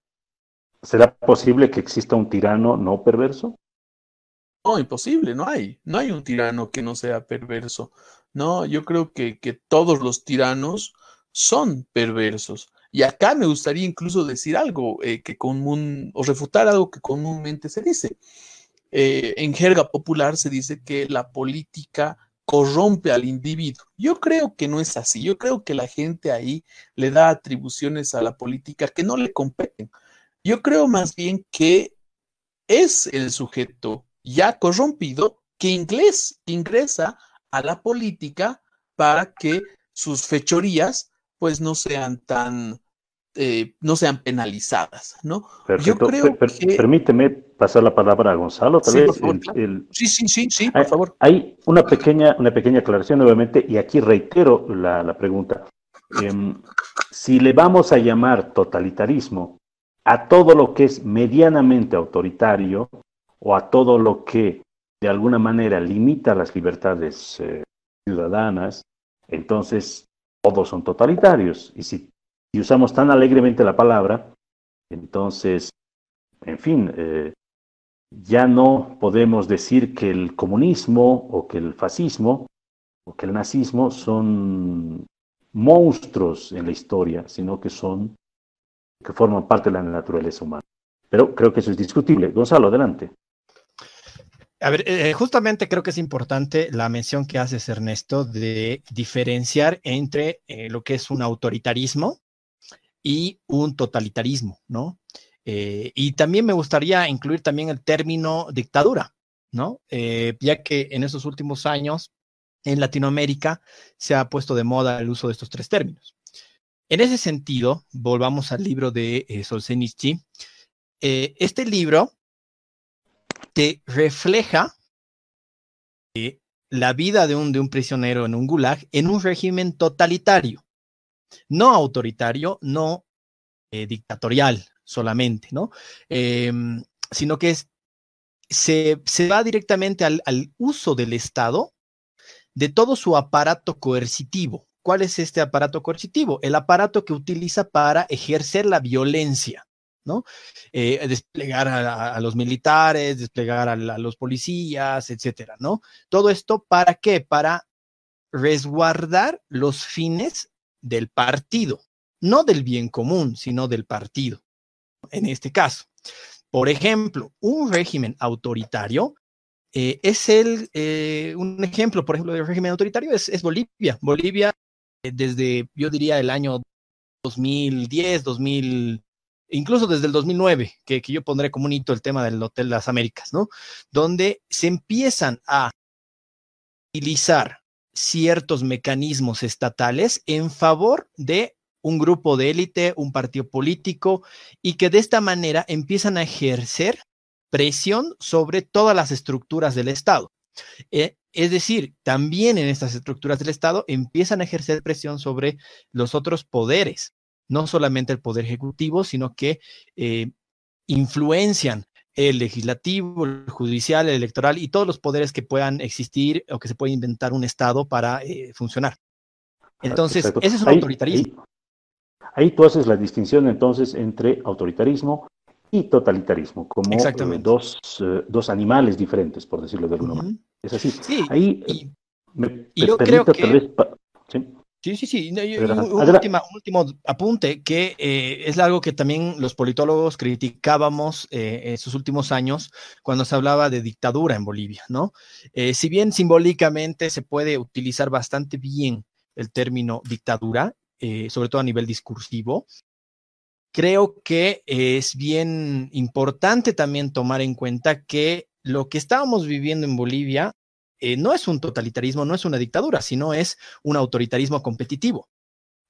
¿Será posible que exista un tirano no perverso? No, imposible, no hay. No hay un tirano que no sea perverso. No, yo creo que, que todos los tiranos son perversos. Y acá me gustaría incluso decir algo eh, que común, o refutar algo que comúnmente se dice. Eh, en jerga popular se dice que la política corrompe al individuo. Yo creo que no es así. Yo creo que la gente ahí le da atribuciones a la política que no le competen. Yo creo más bien que es el sujeto ya corrompido que, inglés, ingresa a la política para que sus fechorías pues no sean tan, eh, no sean penalizadas, ¿no? Perfecto. Permíteme pasar la palabra a Gonzalo, tal vez. Sí, sí, sí, sí, por favor. Hay una pequeña, una pequeña aclaración nuevamente, y aquí reitero la, pregunta. Em, si le vamos a llamar totalitarismo a todo lo que es medianamente autoritario o a todo lo que de alguna manera limita las libertades eh, ciudadanas, entonces todos son totalitarios. Y si, usamos tan alegremente la palabra, entonces, en fin, eh, ya no podemos decir que el comunismo o que el fascismo o que el nazismo son monstruos en la historia, sino que son que forman parte de la naturaleza humana. Pero creo que eso es discutible. Gonzalo, adelante. A ver, eh, justamente creo que es importante la mención que haces, Ernesto, de diferenciar entre eh, lo que es un autoritarismo y un totalitarismo, ¿no? Eh, y también me gustaría incluir también el término dictadura, ¿no? ya que en estos últimos años en Latinoamérica se ha puesto de moda el uso de estos tres términos. En ese sentido, volvamos al libro de Solzhenitsyn. este libro te refleja eh, la vida de un prisionero en un gulag en un régimen totalitario, no autoritario, no eh, dictatorial solamente, ¿no? Em, sino que es, se, se, va directamente al, al uso del Estado de todo su aparato coercitivo. ¿Cuál es este aparato coercitivo? El aparato que utiliza para ejercer la violencia. ¿no? Eh, desplegar a, los militares, desplegar a, los policías, etcétera, ¿no? Todo esto para qué? Para resguardar los fines del partido, no del bien común, sino del partido, en este caso. Por ejemplo, un régimen autoritario eh, es el, eh, un ejemplo, por ejemplo, de régimen autoritario es, Bolivia. Bolivia, desde, yo diría, el año 2010, 2000, incluso desde el 2009, que, que yo pondré como un hito el tema del Hotel Las Américas, ¿no? Donde se empiezan a utilizar ciertos mecanismos estatales en favor de un grupo de élite, un partido político, y que de esta manera empiezan a ejercer presión sobre todas las estructuras del Estado. Eh, es decir, también en estas estructuras del Estado empiezan a ejercer presión sobre los otros poderes no solamente el Poder Ejecutivo, sino que eh, influencian el legislativo, el judicial, el electoral y todos los poderes que puedan existir o que se puede inventar un Estado para eh, funcionar. Entonces, ese es un autoritarismo. Ahí, tú haces la distinción entonces entre autoritarismo y totalitarismo, como eh, dos, dos, animales diferentes, por decirlo de alguna manera. Es así. Sí, ahí y, yo creo que... Sí, sí, sí. un, último apunte, que eh, es algo que también los politólogos criticábamos eh, en sus últimos años cuando se hablaba de dictadura en Bolivia, ¿no? Eh, si bien simbólicamente se puede utilizar bastante bien el término dictadura, sobre todo a nivel discursivo, creo que es bien importante también tomar en cuenta que lo que estábamos viviendo en Bolivia eh, no es un totalitarismo, no es una dictadura, sino es un autoritarismo competitivo.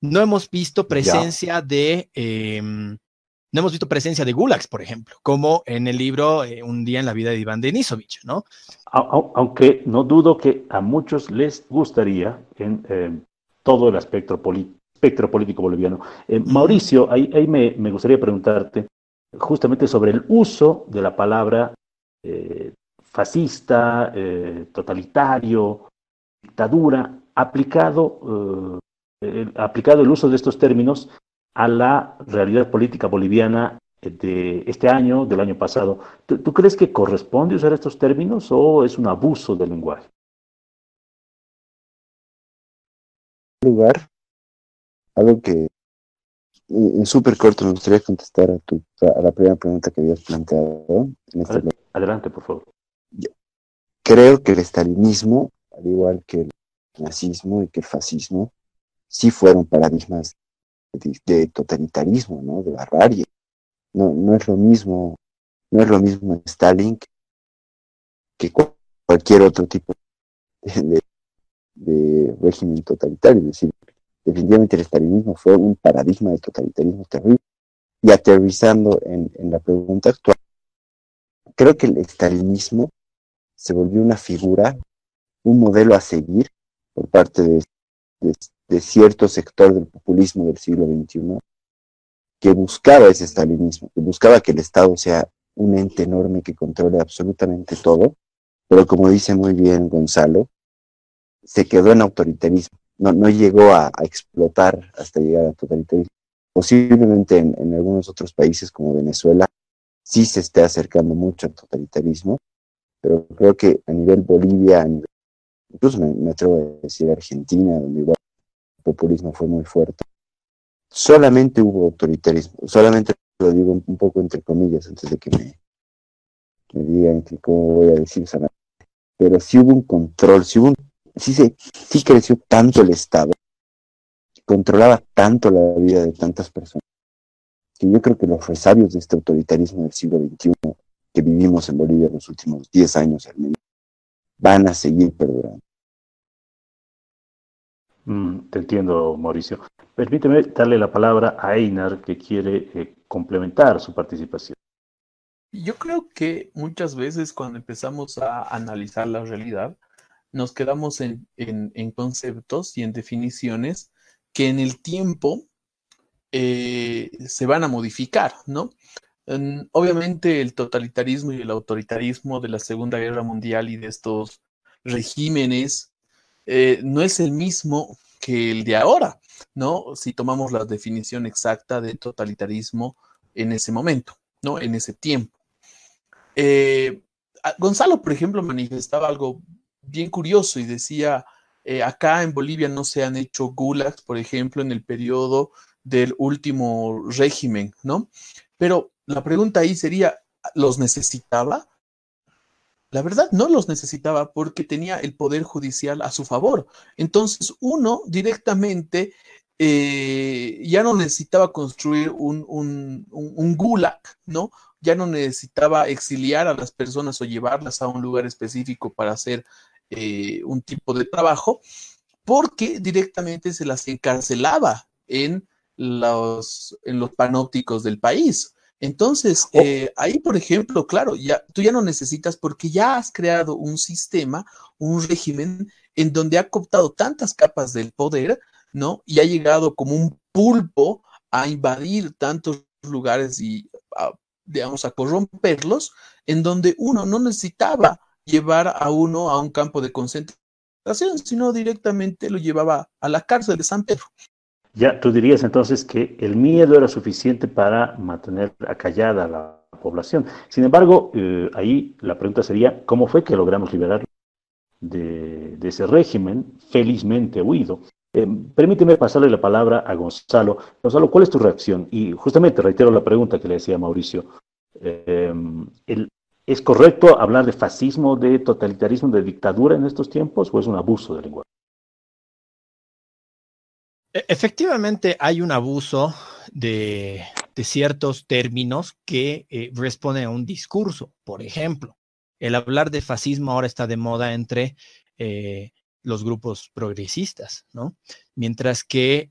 No hemos visto presencia de, em, no hemos visto presencia de gulags, por ejemplo, como en el libro eh, Un día en la vida de Iván Denisovich, ¿no? Aunque no dudo que a muchos les gustaría en em, todo el espectro, espectro político boliviano. Eh, Mauricio, ahí, me, gustaría preguntarte justamente sobre el uso de la palabra fascista, eh, totalitario, dictadura, aplicado, eh, el, aplicado el uso de estos términos a la realidad política boliviana de este año, del año pasado. ¿Tú, crees que corresponde usar estos términos o es un abuso del lenguaje? lugar, algo que en súper corto me gustaría contestar a, tu, a la primera pregunta que habías planteado. Este adelante, por favor. Creo que el estalinismo, al igual que el nazismo y que el fascismo, sí fueron paradigmas de, totalitarismo, ¿no? De barbarie. No, no es lo mismo, no es lo mismo Stalin que cualquier otro tipo de, régimen totalitario. Es decir, definitivamente el estalinismo fue un paradigma de totalitarismo terrible. Y aterrizando en, la pregunta actual, creo que el estalinismo se volvió una figura, un modelo a seguir por parte de, cierto sector del populismo del siglo XXI, que buscaba ese estalinismo, que buscaba que el Estado sea un ente enorme que controle absolutamente todo, pero como dice muy bien Gonzalo, se quedó en autoritarismo no, no llegó a, explotar hasta llegar al totalitarismo. Posiblemente en, algunos otros países como Venezuela sí se esté acercando mucho al totalitarismo, pero creo que a nivel Bolivia, incluso me, atrevo a decir Argentina, donde igual el populismo fue muy fuerte, solamente hubo autoritarismo, solamente lo digo un, poco entre comillas antes de que me, me digan que cómo voy a decir pero sí hubo un control, sí hubo un sí, se, sí creció tanto el Estado, controlaba tanto la vida de tantas personas, que yo creo que los resabios de este autoritarismo del siglo XXI que vivimos en Bolivia en los últimos 10 años al menos, van a seguir perdurando. Mm, te entiendo, Mauricio. Permíteme darle la palabra a Einar, que quiere eh, complementar su participación. Yo creo que muchas veces cuando empezamos a analizar la realidad, nos quedamos en, conceptos y en definiciones que en el tiempo eh, se van a modificar, ¿no? Obviamente el totalitarismo y el autoritarismo de la Segunda Guerra Mundial y de estos regímenes eh, no es el mismo que el de ahora, ¿no? Si tomamos la definición exacta de totalitarismo en ese momento, ¿no? En ese tiempo. Eh, Gonzalo, por ejemplo, manifestaba algo bien curioso y decía, eh, acá en Bolivia no se han hecho gulags, por ejemplo, en el periodo del último régimen, ¿no? Pero la pregunta ahí sería, ¿los necesitaba? La verdad, no los necesitaba porque tenía el poder judicial a su favor. Entonces, uno directamente eh, ya no necesitaba construir un, un, un, gulag, ¿no? Ya no necesitaba exiliar a las personas o llevarlas a un lugar específico para hacer eh, un tipo de trabajo, porque directamente se las encarcelaba en los, en los panópticos del país. Entonces, oh. eh, ahí, por ejemplo, claro, ya, tú ya no necesitas porque ya has creado un sistema, un régimen en donde ha cooptado tantas capas del poder, ¿no? Y ha llegado como un pulpo a invadir tantos lugares y, digamos, a corromperlos, en donde uno no necesitaba llevar a uno a un campo de concentración, sino directamente lo llevaba a la cárcel de San Pedro. Ya, tú dirías entonces que el miedo era suficiente para mantener acallada a la población. Sin embargo, eh, ahí la pregunta sería, ¿cómo fue que logramos liberar de, ese régimen felizmente huido? Eh, permíteme pasarle la palabra a Gonzalo. Gonzalo, ¿cuál es tu reacción? Y justamente reitero la pregunta que le decía Mauricio. Eh, ¿Es correcto hablar de fascismo, de totalitarismo, de dictadura en estos tiempos o es un abuso del lenguaje? E, efectivamente hay un abuso de, ciertos términos que eh, responden a un discurso. Por ejemplo, el hablar de fascismo ahora está de moda entre eh, los grupos progresistas, ¿no? Mientras que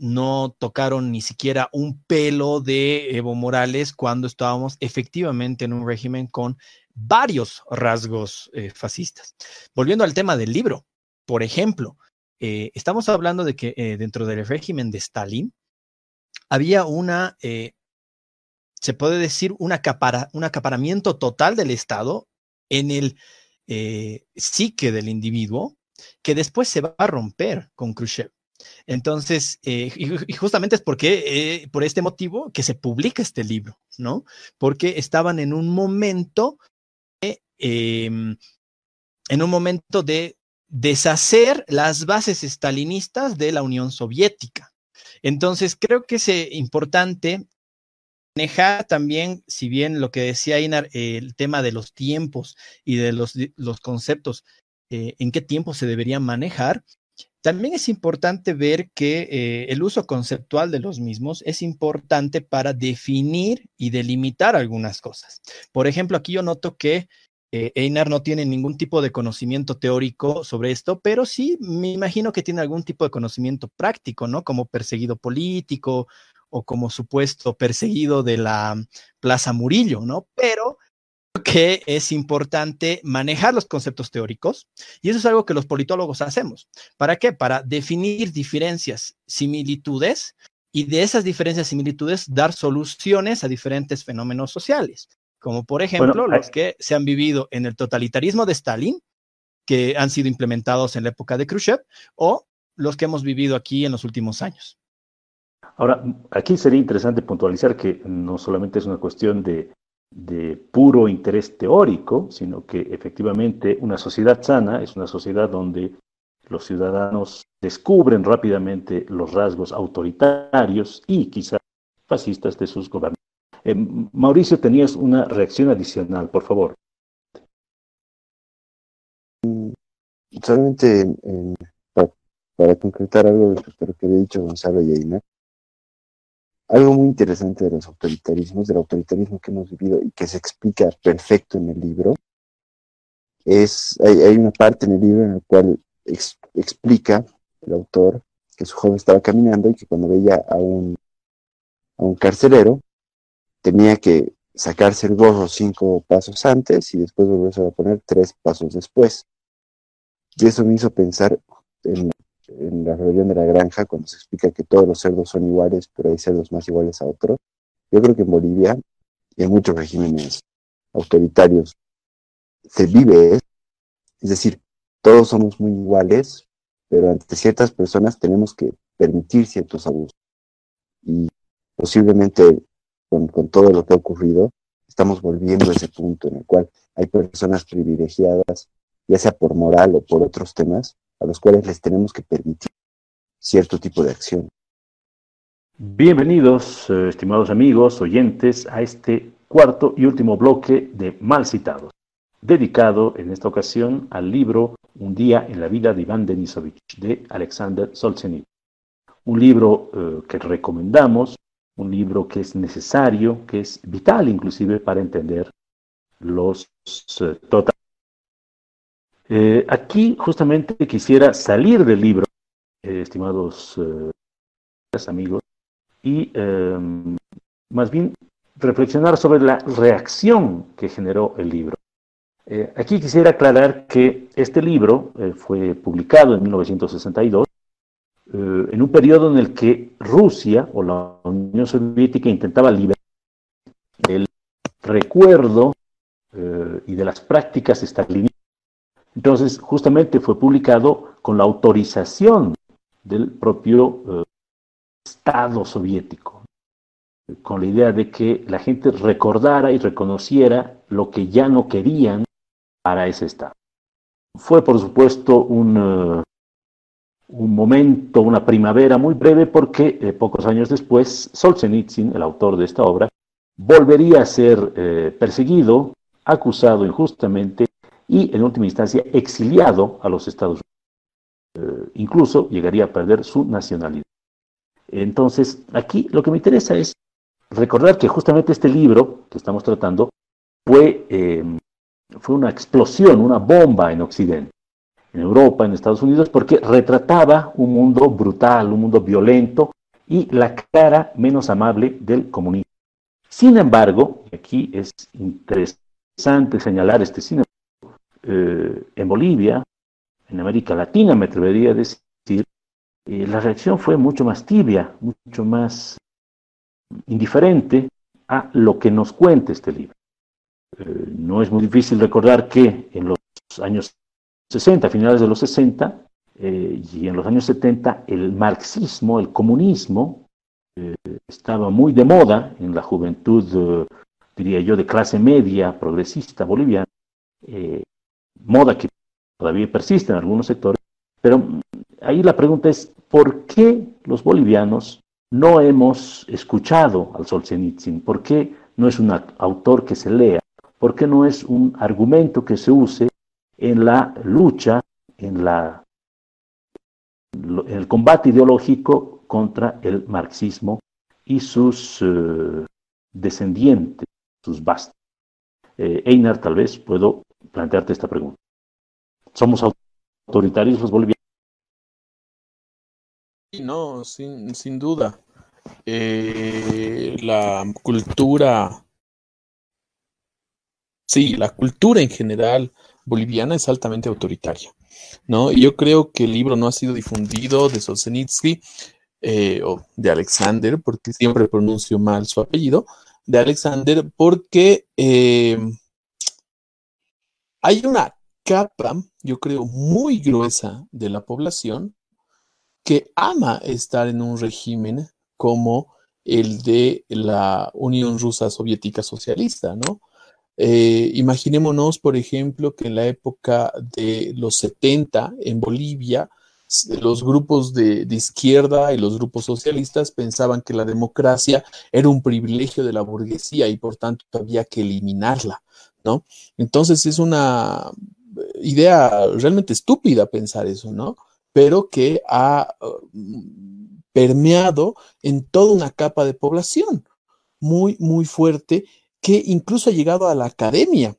no tocaron ni siquiera un pelo de Evo Morales cuando estábamos efectivamente en un régimen con varios rasgos eh, fascistas. Volviendo al tema del libro, por ejemplo, eh, estamos hablando de que eh, dentro del régimen de Stalin había una, se puede decir, un acaparamiento total del Estado en el psique del individuo que después se va a romper con Khrushchev. Entonces, eh, y, justamente es porque, eh, por este motivo que se publica este libro, ¿no? Porque estaban en un momento, em, en un momento de deshacer las bases estalinistas de la Unión Soviética. Entonces, creo que es eh, importante manejar también, si bien lo que decía Inar, el tema de los tiempos y de los, conceptos, en qué tiempo se deberían manejar, también es importante ver que eh, el uso conceptual de los mismos es importante para definir y delimitar algunas cosas. Por ejemplo, aquí yo noto que Eh, Einar no tiene ningún tipo de conocimiento teórico sobre esto, pero sí me imagino que tiene algún tipo de conocimiento práctico, ¿no? Como perseguido político o como supuesto perseguido de la Plaza Murillo, ¿no? Pero que es importante manejar los conceptos teóricos y eso es algo que los politólogos hacemos. ¿Para qué? Para definir diferencias, similitudes y de esas diferencias, similitudes, dar soluciones a diferentes fenómenos sociales, como por ejemplo los que se han vivido en el totalitarismo de Stalin, que han sido implementados en la época de Khrushchev, o los que hemos vivido aquí en los últimos años. Ahora, aquí sería interesante puntualizar que no solamente es una cuestión de, de puro interés teórico, sino que efectivamente una sociedad sana es una sociedad donde los ciudadanos descubren rápidamente los rasgos autoritarios y quizás fascistas de sus gobiernos. Eh, Mauricio, tenías una reacción adicional, por favor. Solamente para, concretar algo a lo que había dicho Gonzalo y Aina, algo muy interesante de los autoritarismos, del autoritarismo que hemos vivido y que se explica perfecto en el libro, es, hay, hay una parte en el libro en la cual explica el autor que su joven estaba caminando y que cuando veía a un, a un carcelero tenía que sacarse el gorro cinco pasos antes y después volverse a poner tres pasos después. Y eso me hizo pensar en, en, la rebelión de la granja, cuando se explica que todos los cerdos son iguales, pero hay cerdos más iguales a otros. Yo creo que en Bolivia y en muchos regímenes autoritarios se vive eso. Es decir, todos somos muy iguales, pero ante ciertas personas tenemos que permitir ciertos abusos. Y posiblemente con, todo lo que ha ocurrido, estamos volviendo a ese punto en el cual hay personas privilegiadas, ya sea por moral o por otros temas, a los cuales les tenemos que permitir cierto tipo de acción. Bienvenidos, eh, estimados amigos, oyentes, a este cuarto y último bloque de Mal Citados, dedicado en esta ocasión al libro un día en la vida de Iván Denisovich, de Alexander Solzhenitsyn. Un libro eh, que recomendamos, un libro que es necesario, que es vital inclusive para entender los eh, totales. Eh, aquí justamente quisiera salir del libro, estimados amigos, y em, más bien reflexionar sobre la reacción que generó el libro. Eh, aquí quisiera aclarar que este libro eh, fue publicado en 1962, eh, en un periodo en el que Rusia o la Unión Soviética intentaba liberar del recuerdo y de las prácticas estalinistas. Entonces, justamente fue publicado con la autorización del propio Estado soviético, con la idea de que la gente recordara y reconociera lo que ya no querían para ese estado. Fue, por supuesto, un, eh, un momento, una primavera muy breve, porque eh, pocos años después, Solzhenitsyn, el autor de esta obra, volvería a ser eh, perseguido, acusado injustamente y, en última instancia, exiliado a los Estados Unidos. incluso llegaría a perder su nacionalidad. Entonces, aquí lo que me interesa es recordar que justamente este libro que estamos tratando fue fue una explosión, una bomba en Occidente, en Europa, en Estados Unidos, porque retrataba un mundo brutal, un mundo violento y la cara menos amable del comunismo. Sin embargo, aquí es interesante señalar este cine, eh, en Bolivia, en América Latina, me atrevería a decir, eh, la reacción fue mucho más tibia, mucho más indiferente a lo que nos cuenta este libro. Eh, no es muy difícil recordar que en los años 60, finales de los 60 eh, y en los años 70, el marxismo, el comunismo, eh, estaba muy de moda en la juventud, diría yo, de clase media, progresista boliviana, moda que todavía persiste en algunos sectores, pero ahí la pregunta es, ¿por qué los bolivianos no hemos escuchado al Solzhenitsyn? ¿Por qué no es un autor que se lea? ¿Por qué no es un argumento que se use en la lucha, en, la, en el combate ideológico contra el marxismo y sus eh, descendientes, sus bastos. Eh, Einar, tal vez puedo plantearte esta pregunta. ¿Somos autoritarios los bolivianos? No, sin, sin duda. Eh, la cultura, sí, la cultura en general boliviana es altamente autoritaria, ¿no? Y yo creo que el libro no ha sido difundido de Solzhenitsky eh, o de Alexander, porque siempre pronuncio mal su apellido, de Alexander, porque eh, hay una capa, yo creo, muy gruesa de la población que ama estar en un régimen como el de la Unión Rusa Soviética Socialista, ¿no? Eh, imaginémonos, por ejemplo, que en la época de los 70 en Bolivia, los grupos de, de, izquierda y los grupos socialistas pensaban que la democracia era un privilegio de la burguesía y por tanto había que eliminarla, ¿no? Entonces es una idea realmente estúpida pensar eso, ¿no? Pero que ha uh, permeado en toda una capa de población muy, muy fuerte que incluso ha llegado a la academia.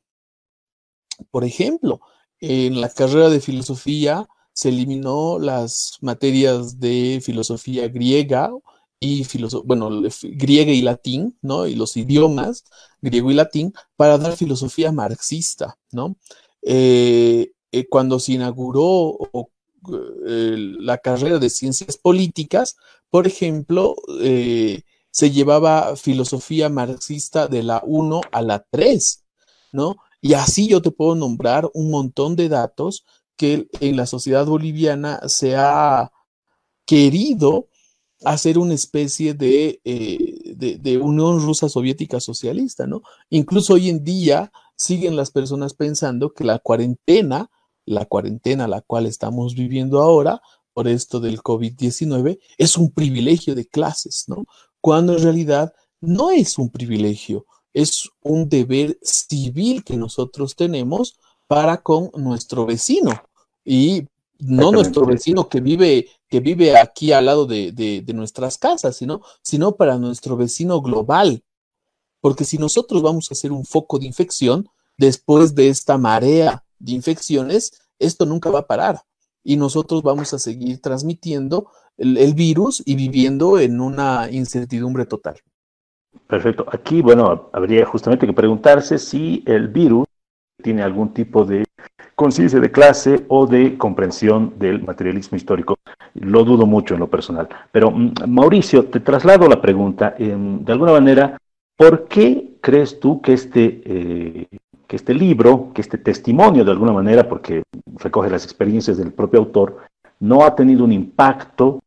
Por ejemplo, en la carrera de filosofía se eliminó las materias de filosofía griega y bueno, griega y latín, ¿no? Y los idiomas griego y latín para dar filosofía marxista, ¿no? Eh, eh, cuando se inauguró eh, la carrera de ciencias políticas, por ejemplo, se llevaba filosofía marxista de la 1 a la 3, ¿no? Y así yo te puedo nombrar un montón de datos que en la sociedad boliviana se ha querido hacer una especie de, de, de, Unión Rusa Soviética Socialista, ¿no? Incluso hoy en día siguen las personas pensando que la cuarentena, la cuarentena la cual estamos viviendo ahora, por esto del COVID-19, es un privilegio de clases, ¿no? Cuando en realidad no es un privilegio, es un deber civil que nosotros tenemos para con nuestro vecino. Y no nuestro vecino que vive, que vive aquí al lado de, de, de nuestras casas, sino, sino para nuestro vecino global, porque si nosotros vamos a hacer un foco de infección, después de esta marea de infecciones, esto nunca va a parar y nosotros vamos a seguir transmitiendo el, virus y viviendo en una incertidumbre total. Perfecto. Aquí, bueno, habría justamente que preguntarse si el virus tiene algún tipo de conciencia de clase o de comprensión del materialismo histórico. Lo dudo mucho en lo personal. Pero, mm, Mauricio, te traslado la pregunta. Eh, de alguna manera, ¿Por qué crees tú que este, eh, que este libro, que este testimonio de alguna manera, porque recoge las experiencias del propio autor, no ha tenido un impacto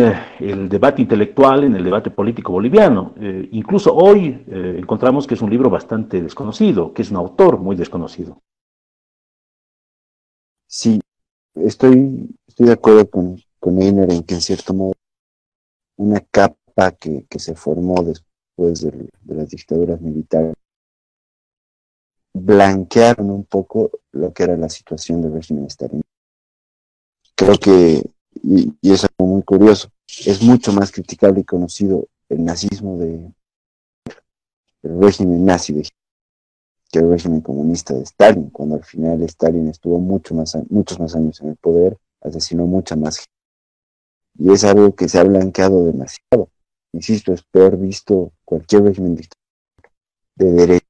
en el debate intelectual, en el debate político boliviano? Eh, incluso hoy eh, encontramos que es un libro bastante desconocido, que es un autor muy desconocido. Sí, estoy, estoy de acuerdo con, con Einer en que en cierto modo una capa que, que se formó después después de, de las dictaduras militares, blanquearon un poco lo que era la situación del régimen estalinista. Creo que, y, es algo muy curioso, es mucho más criticable y conocido el nazismo de el régimen nazi de que el régimen comunista de Stalin, cuando al final Stalin estuvo mucho más, muchos más años en el poder, asesinó mucha más gente. Y es algo que se ha blanqueado demasiado insisto, es peor visto cualquier régimen de derecha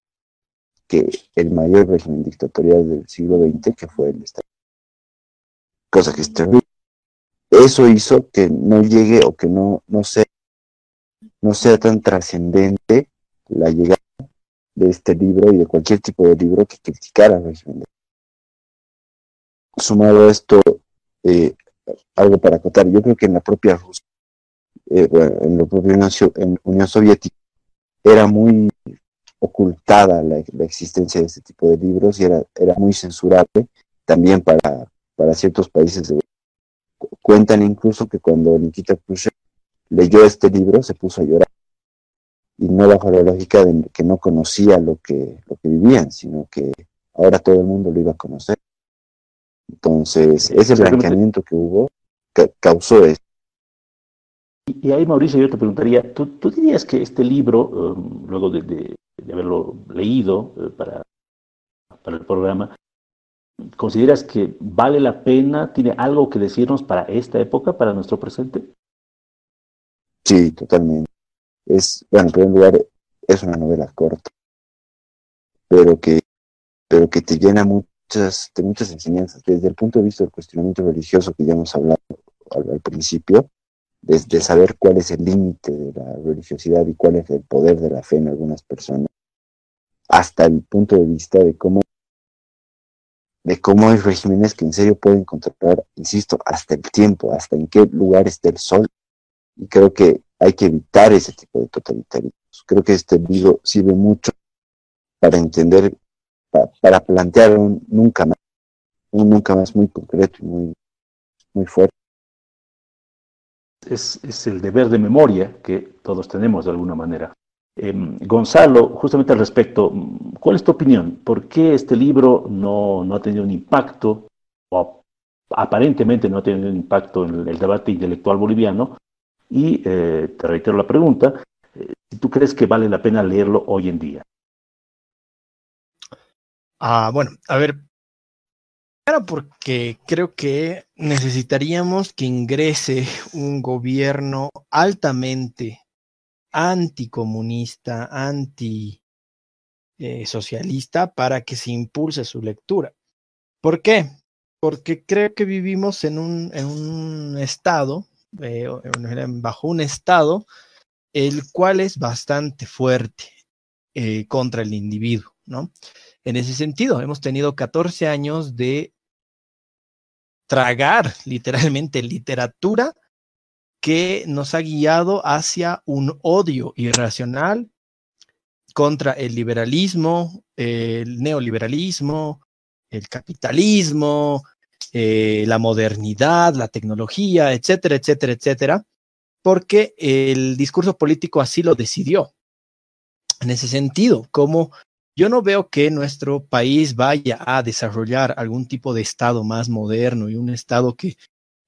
que el mayor régimen dictatorial del siglo XX, que fue el Estado. Cosa que es terrible. Eso hizo que no llegue o que no, no, sea, no sea tan trascendente la llegada de este libro y de cualquier tipo de libro que criticara al régimen. Sumado a esto, eh, algo para acotar, yo creo que en la propia Rusia eh, bueno, en la propia Unión, Unión, Soviética, era muy ocultada la, la, existencia de este tipo de libros y era, era muy censurable también para, para ciertos países. De... Cuentan incluso que cuando Nikita Khrushchev leyó este libro se puso a llorar y no bajo la lógica de que no conocía lo que, lo que vivían, sino que ahora todo el mundo lo iba a conocer. Entonces, ese blanqueamiento que hubo causó esto. Y ahí, Mauricio, yo te preguntaría, ¿tú, dirías que este libro, um, luego de, haberlo leído uh, para para el programa. ¿Consideras que vale la pena, tiene algo que decirnos para esta época, para nuestro presente? Sí, totalmente. Es, bueno, en primer lugar, es una novela corta, pero que, pero que te llena muchas, de muchas enseñanzas. Desde el punto de vista del cuestionamiento religioso que ya hemos hablado al, principio, desde saber cuál es el límite de la religiosidad y cuál es el poder de la fe en algunas personas, hasta el punto de vista de cómo de cómo hay regímenes que en serio pueden controlar, insisto, hasta el tiempo, hasta en qué lugar está el sol. Y creo que hay que evitar ese tipo de totalitarismos. Creo que este libro sirve mucho para entender, para, plantear un nunca más, un nunca más muy concreto y muy, muy fuerte. Es, el deber de memoria que todos tenemos de alguna manera. Em, Gonzalo, justamente al respecto, ¿cuál es tu opinión? ¿Por qué este libro no, no ha tenido un impacto, o aparentemente no ha tenido un impacto en el debate intelectual boliviano? Y eh, te reitero la pregunta, eh, si tú crees que vale la pena leerlo hoy en día. Ah, bueno, a ver, Porque creo que necesitaríamos que ingrese un gobierno altamente anticomunista, anti-socialista eh, para que se impulse su lectura. ¿Por qué? Porque creo que vivimos en un, en un estado, eh, bajo un estado, el cual es bastante fuerte eh, contra el individuo, ¿no? En ese sentido, hemos tenido 14 años de tragar literalmente literatura que nos ha guiado hacia un odio irracional contra el liberalismo, el neoliberalismo, el capitalismo, eh, la modernidad, la tecnología, etcétera, etcétera, etcétera, porque el discurso político así lo decidió. En ese sentido, como yo no veo que nuestro país vaya a desarrollar algún tipo de Estado más moderno y un Estado que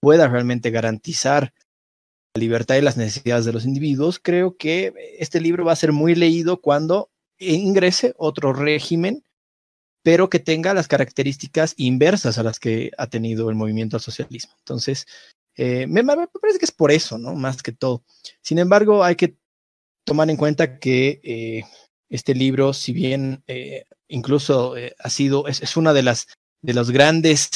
pueda realmente garantizar la libertad y las necesidades de los individuos, creo que este libro va a ser muy leído cuando ingrese otro régimen, pero que tenga las características inversas a las que ha tenido el movimiento al socialismo. Entonces, eh, me, parece que es por eso, ¿no? Más que todo. Sin embargo, hay que tomar en cuenta que eh, este libro, si bien eh, incluso ha sido, es, es, una de las de los grandes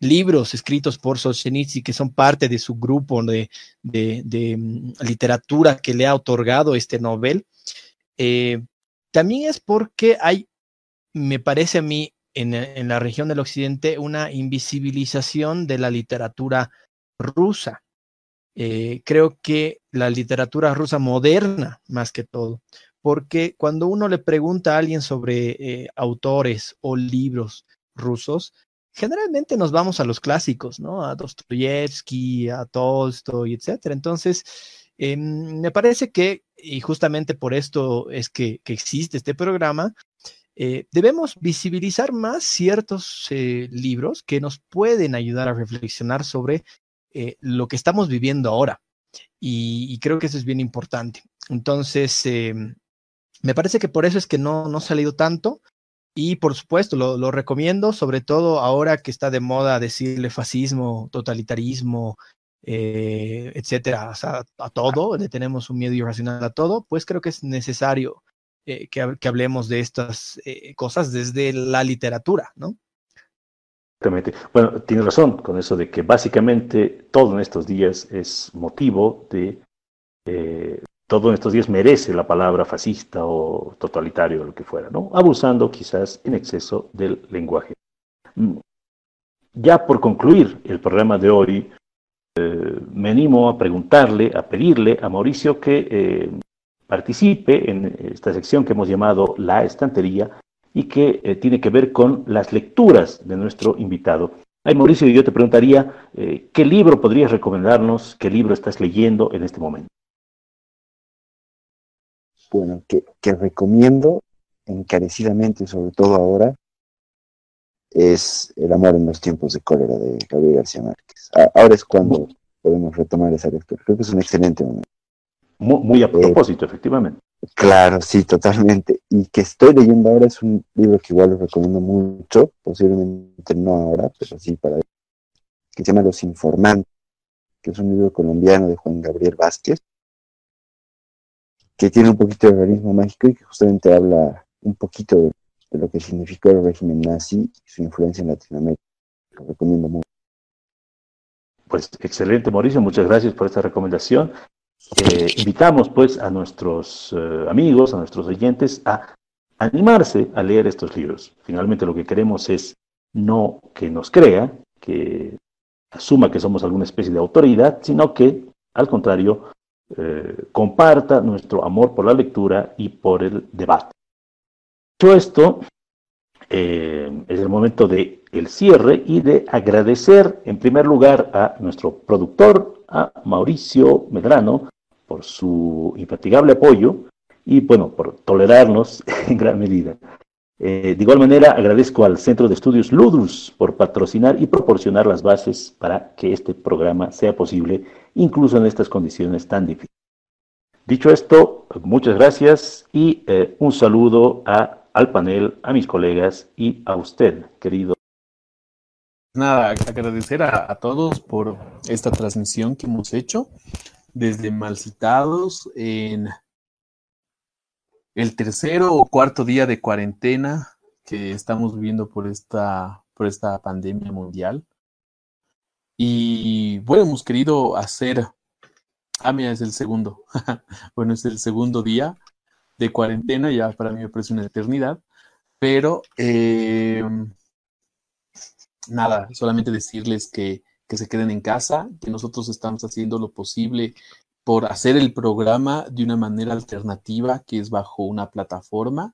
libros escritos por Solzhenitsyn que son parte de su grupo de, de, mm, literatura que le ha otorgado este Nobel, eh, también es porque hay, me parece a mí, en, en, la región del occidente, una invisibilización de la literatura rusa. Eh, creo que la literatura rusa moderna, más que todo, porque cuando uno le pregunta a alguien sobre eh, autores o libros rusos, generalmente nos vamos a los clásicos, ¿no? A Dostoyevsky, a Tolstoy, etcétera. Entonces, eh, me parece que, y justamente por esto es que, que existe este programa, eh, debemos visibilizar más ciertos eh, libros que nos pueden ayudar a reflexionar sobre lo que estamos viviendo ahora. Y, y, creo que eso es bien importante. Entonces, em, me parece que por eso es que no, no ha salido tanto. Y por supuesto, lo, lo, recomiendo, sobre todo ahora que está de moda decirle fascismo, totalitarismo, eh, etcétera, o sea, a todo, le tenemos un miedo irracional a todo, pues creo que es necesario eh, que, que, hablemos de estas eh, cosas desde la literatura, ¿no? Exactamente. Bueno, tiene razón con eso de que básicamente todo en estos días es motivo de todo estos días merece la palabra fascista o totalitario o lo que fuera, ¿no? Abusando quizás en exceso del lenguaje. Mm. Ya por concluir el programa de hoy, eh, me animo a preguntarle, a pedirle a Mauricio que eh, participe en esta sección que hemos llamado La Estantería y que eh, tiene que ver con las lecturas de nuestro invitado. Ay, Mauricio, yo te preguntaría, ¿qué libro podrías recomendarnos? ¿Qué libro estás leyendo en este momento? Bueno, que, que recomiendo encarecidamente, sobre todo ahora, es El amor en los tiempos de cólera de Gabriel García Márquez. Ahora es cuando podemos retomar esa lectura. Creo que es un excelente momento. Muy, muy a eh, propósito, eh, efectivamente. Claro, sí, totalmente. Y que estoy leyendo ahora es un libro que igual les recomiendo mucho, posiblemente no ahora, pero sí para que se llama Los Informantes, que es un libro colombiano de Juan Gabriel Vázquez, que tiene un poquito de realismo mágico y que justamente habla un poquito de, lo que significó el régimen nazi y su influencia en Latinoamérica. Lo recomiendo mucho. Pues excelente, Mauricio, muchas gracias por esta recomendación. Eh, invitamos pues a nuestros eh, amigos, a nuestros oyentes a animarse a leer estos libros. Finalmente lo que queremos es no que nos crea, que asuma que somos alguna especie de autoridad, sino que, al contrario, eh, comparta nuestro amor por la lectura y por el debate. Dicho esto, eh, es el momento de el cierre y de agradecer en primer lugar a nuestro productor, a Mauricio Medrano, por su infatigable apoyo y bueno, por tolerarnos en gran medida. Eh, de igual manera, agradezco al Centro de Estudios Ludus por patrocinar y proporcionar las bases para que este programa sea posible, incluso en estas condiciones tan difíciles. Dicho esto, muchas gracias y eh, un saludo al panel, a mis colegas y a usted, querido. Nada, agradecer a, a todos por esta transmisión que hemos hecho desde Malcitados en el tercero o cuarto día de cuarentena que estamos viviendo por esta, por esta pandemia mundial. Y bueno, hemos querido hacer, ah, mira, es el segundo, bueno, es el segundo día de cuarentena, ya para mí me parece una eternidad, pero eh, nada, solamente decirles que, que se queden en casa, que nosotros estamos haciendo lo posible por hacer el programa de una manera alternativa, que es bajo una plataforma,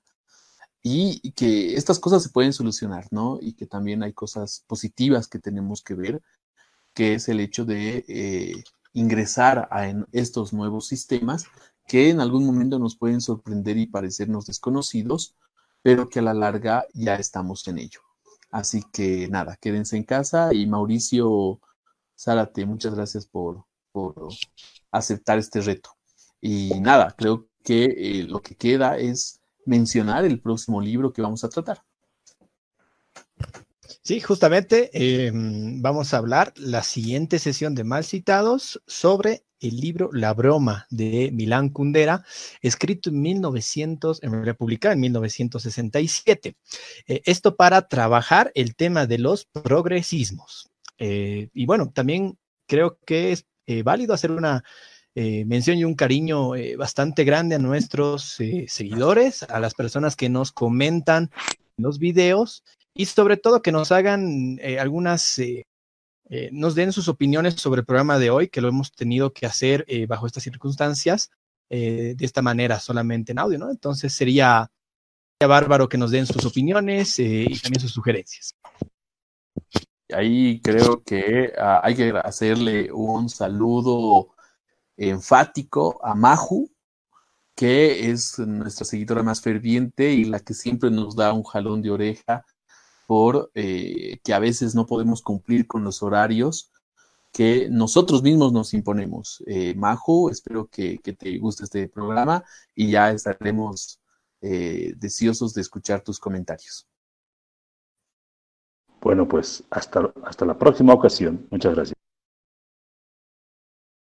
y que estas cosas se pueden solucionar, ¿no? Y que también hay cosas positivas que tenemos que ver, que es el hecho de eh, ingresar a estos nuevos sistemas que en algún momento nos pueden sorprender y parecernos desconocidos, pero que a la larga ya estamos en ello. Así que nada, quédense en casa y Mauricio Zárate, muchas gracias por, por aceptar este reto. Y nada, creo que eh, lo que queda es mencionar el próximo libro que vamos a tratar. Sí, justamente em, vamos a hablar la siguiente sesión de mal citados sobre el libro La broma de Milán Kundera, escrito en 1900, en República, en 1967. Eh, esto para trabajar el tema de los progresismos. Eh, y bueno, también creo que es eh, válido hacer una eh, mención y un cariño eh, bastante grande a nuestros seguidores, a las personas que nos comentan los videos y sobre todo que nos hagan algunas, nos den sus opiniones sobre el programa de hoy, que lo hemos tenido que hacer bajo estas circunstancias, de esta manera, solamente en audio, ¿no? Entonces sería, sería bárbaro que nos den sus opiniones y también sus sugerencias ahí creo que ah, hay que hacerle un saludo enfático a Maju, que es nuestra seguidora más ferviente y la que siempre nos da un jalón de oreja por eh, que a veces no podemos cumplir con los horarios que nosotros mismos nos imponemos. Eh, Maju, espero que, te guste este programa y ya estaremos eh, deseosos de escuchar tus comentarios. Bueno, pues hasta, hasta la próxima ocasión. Muchas gracias.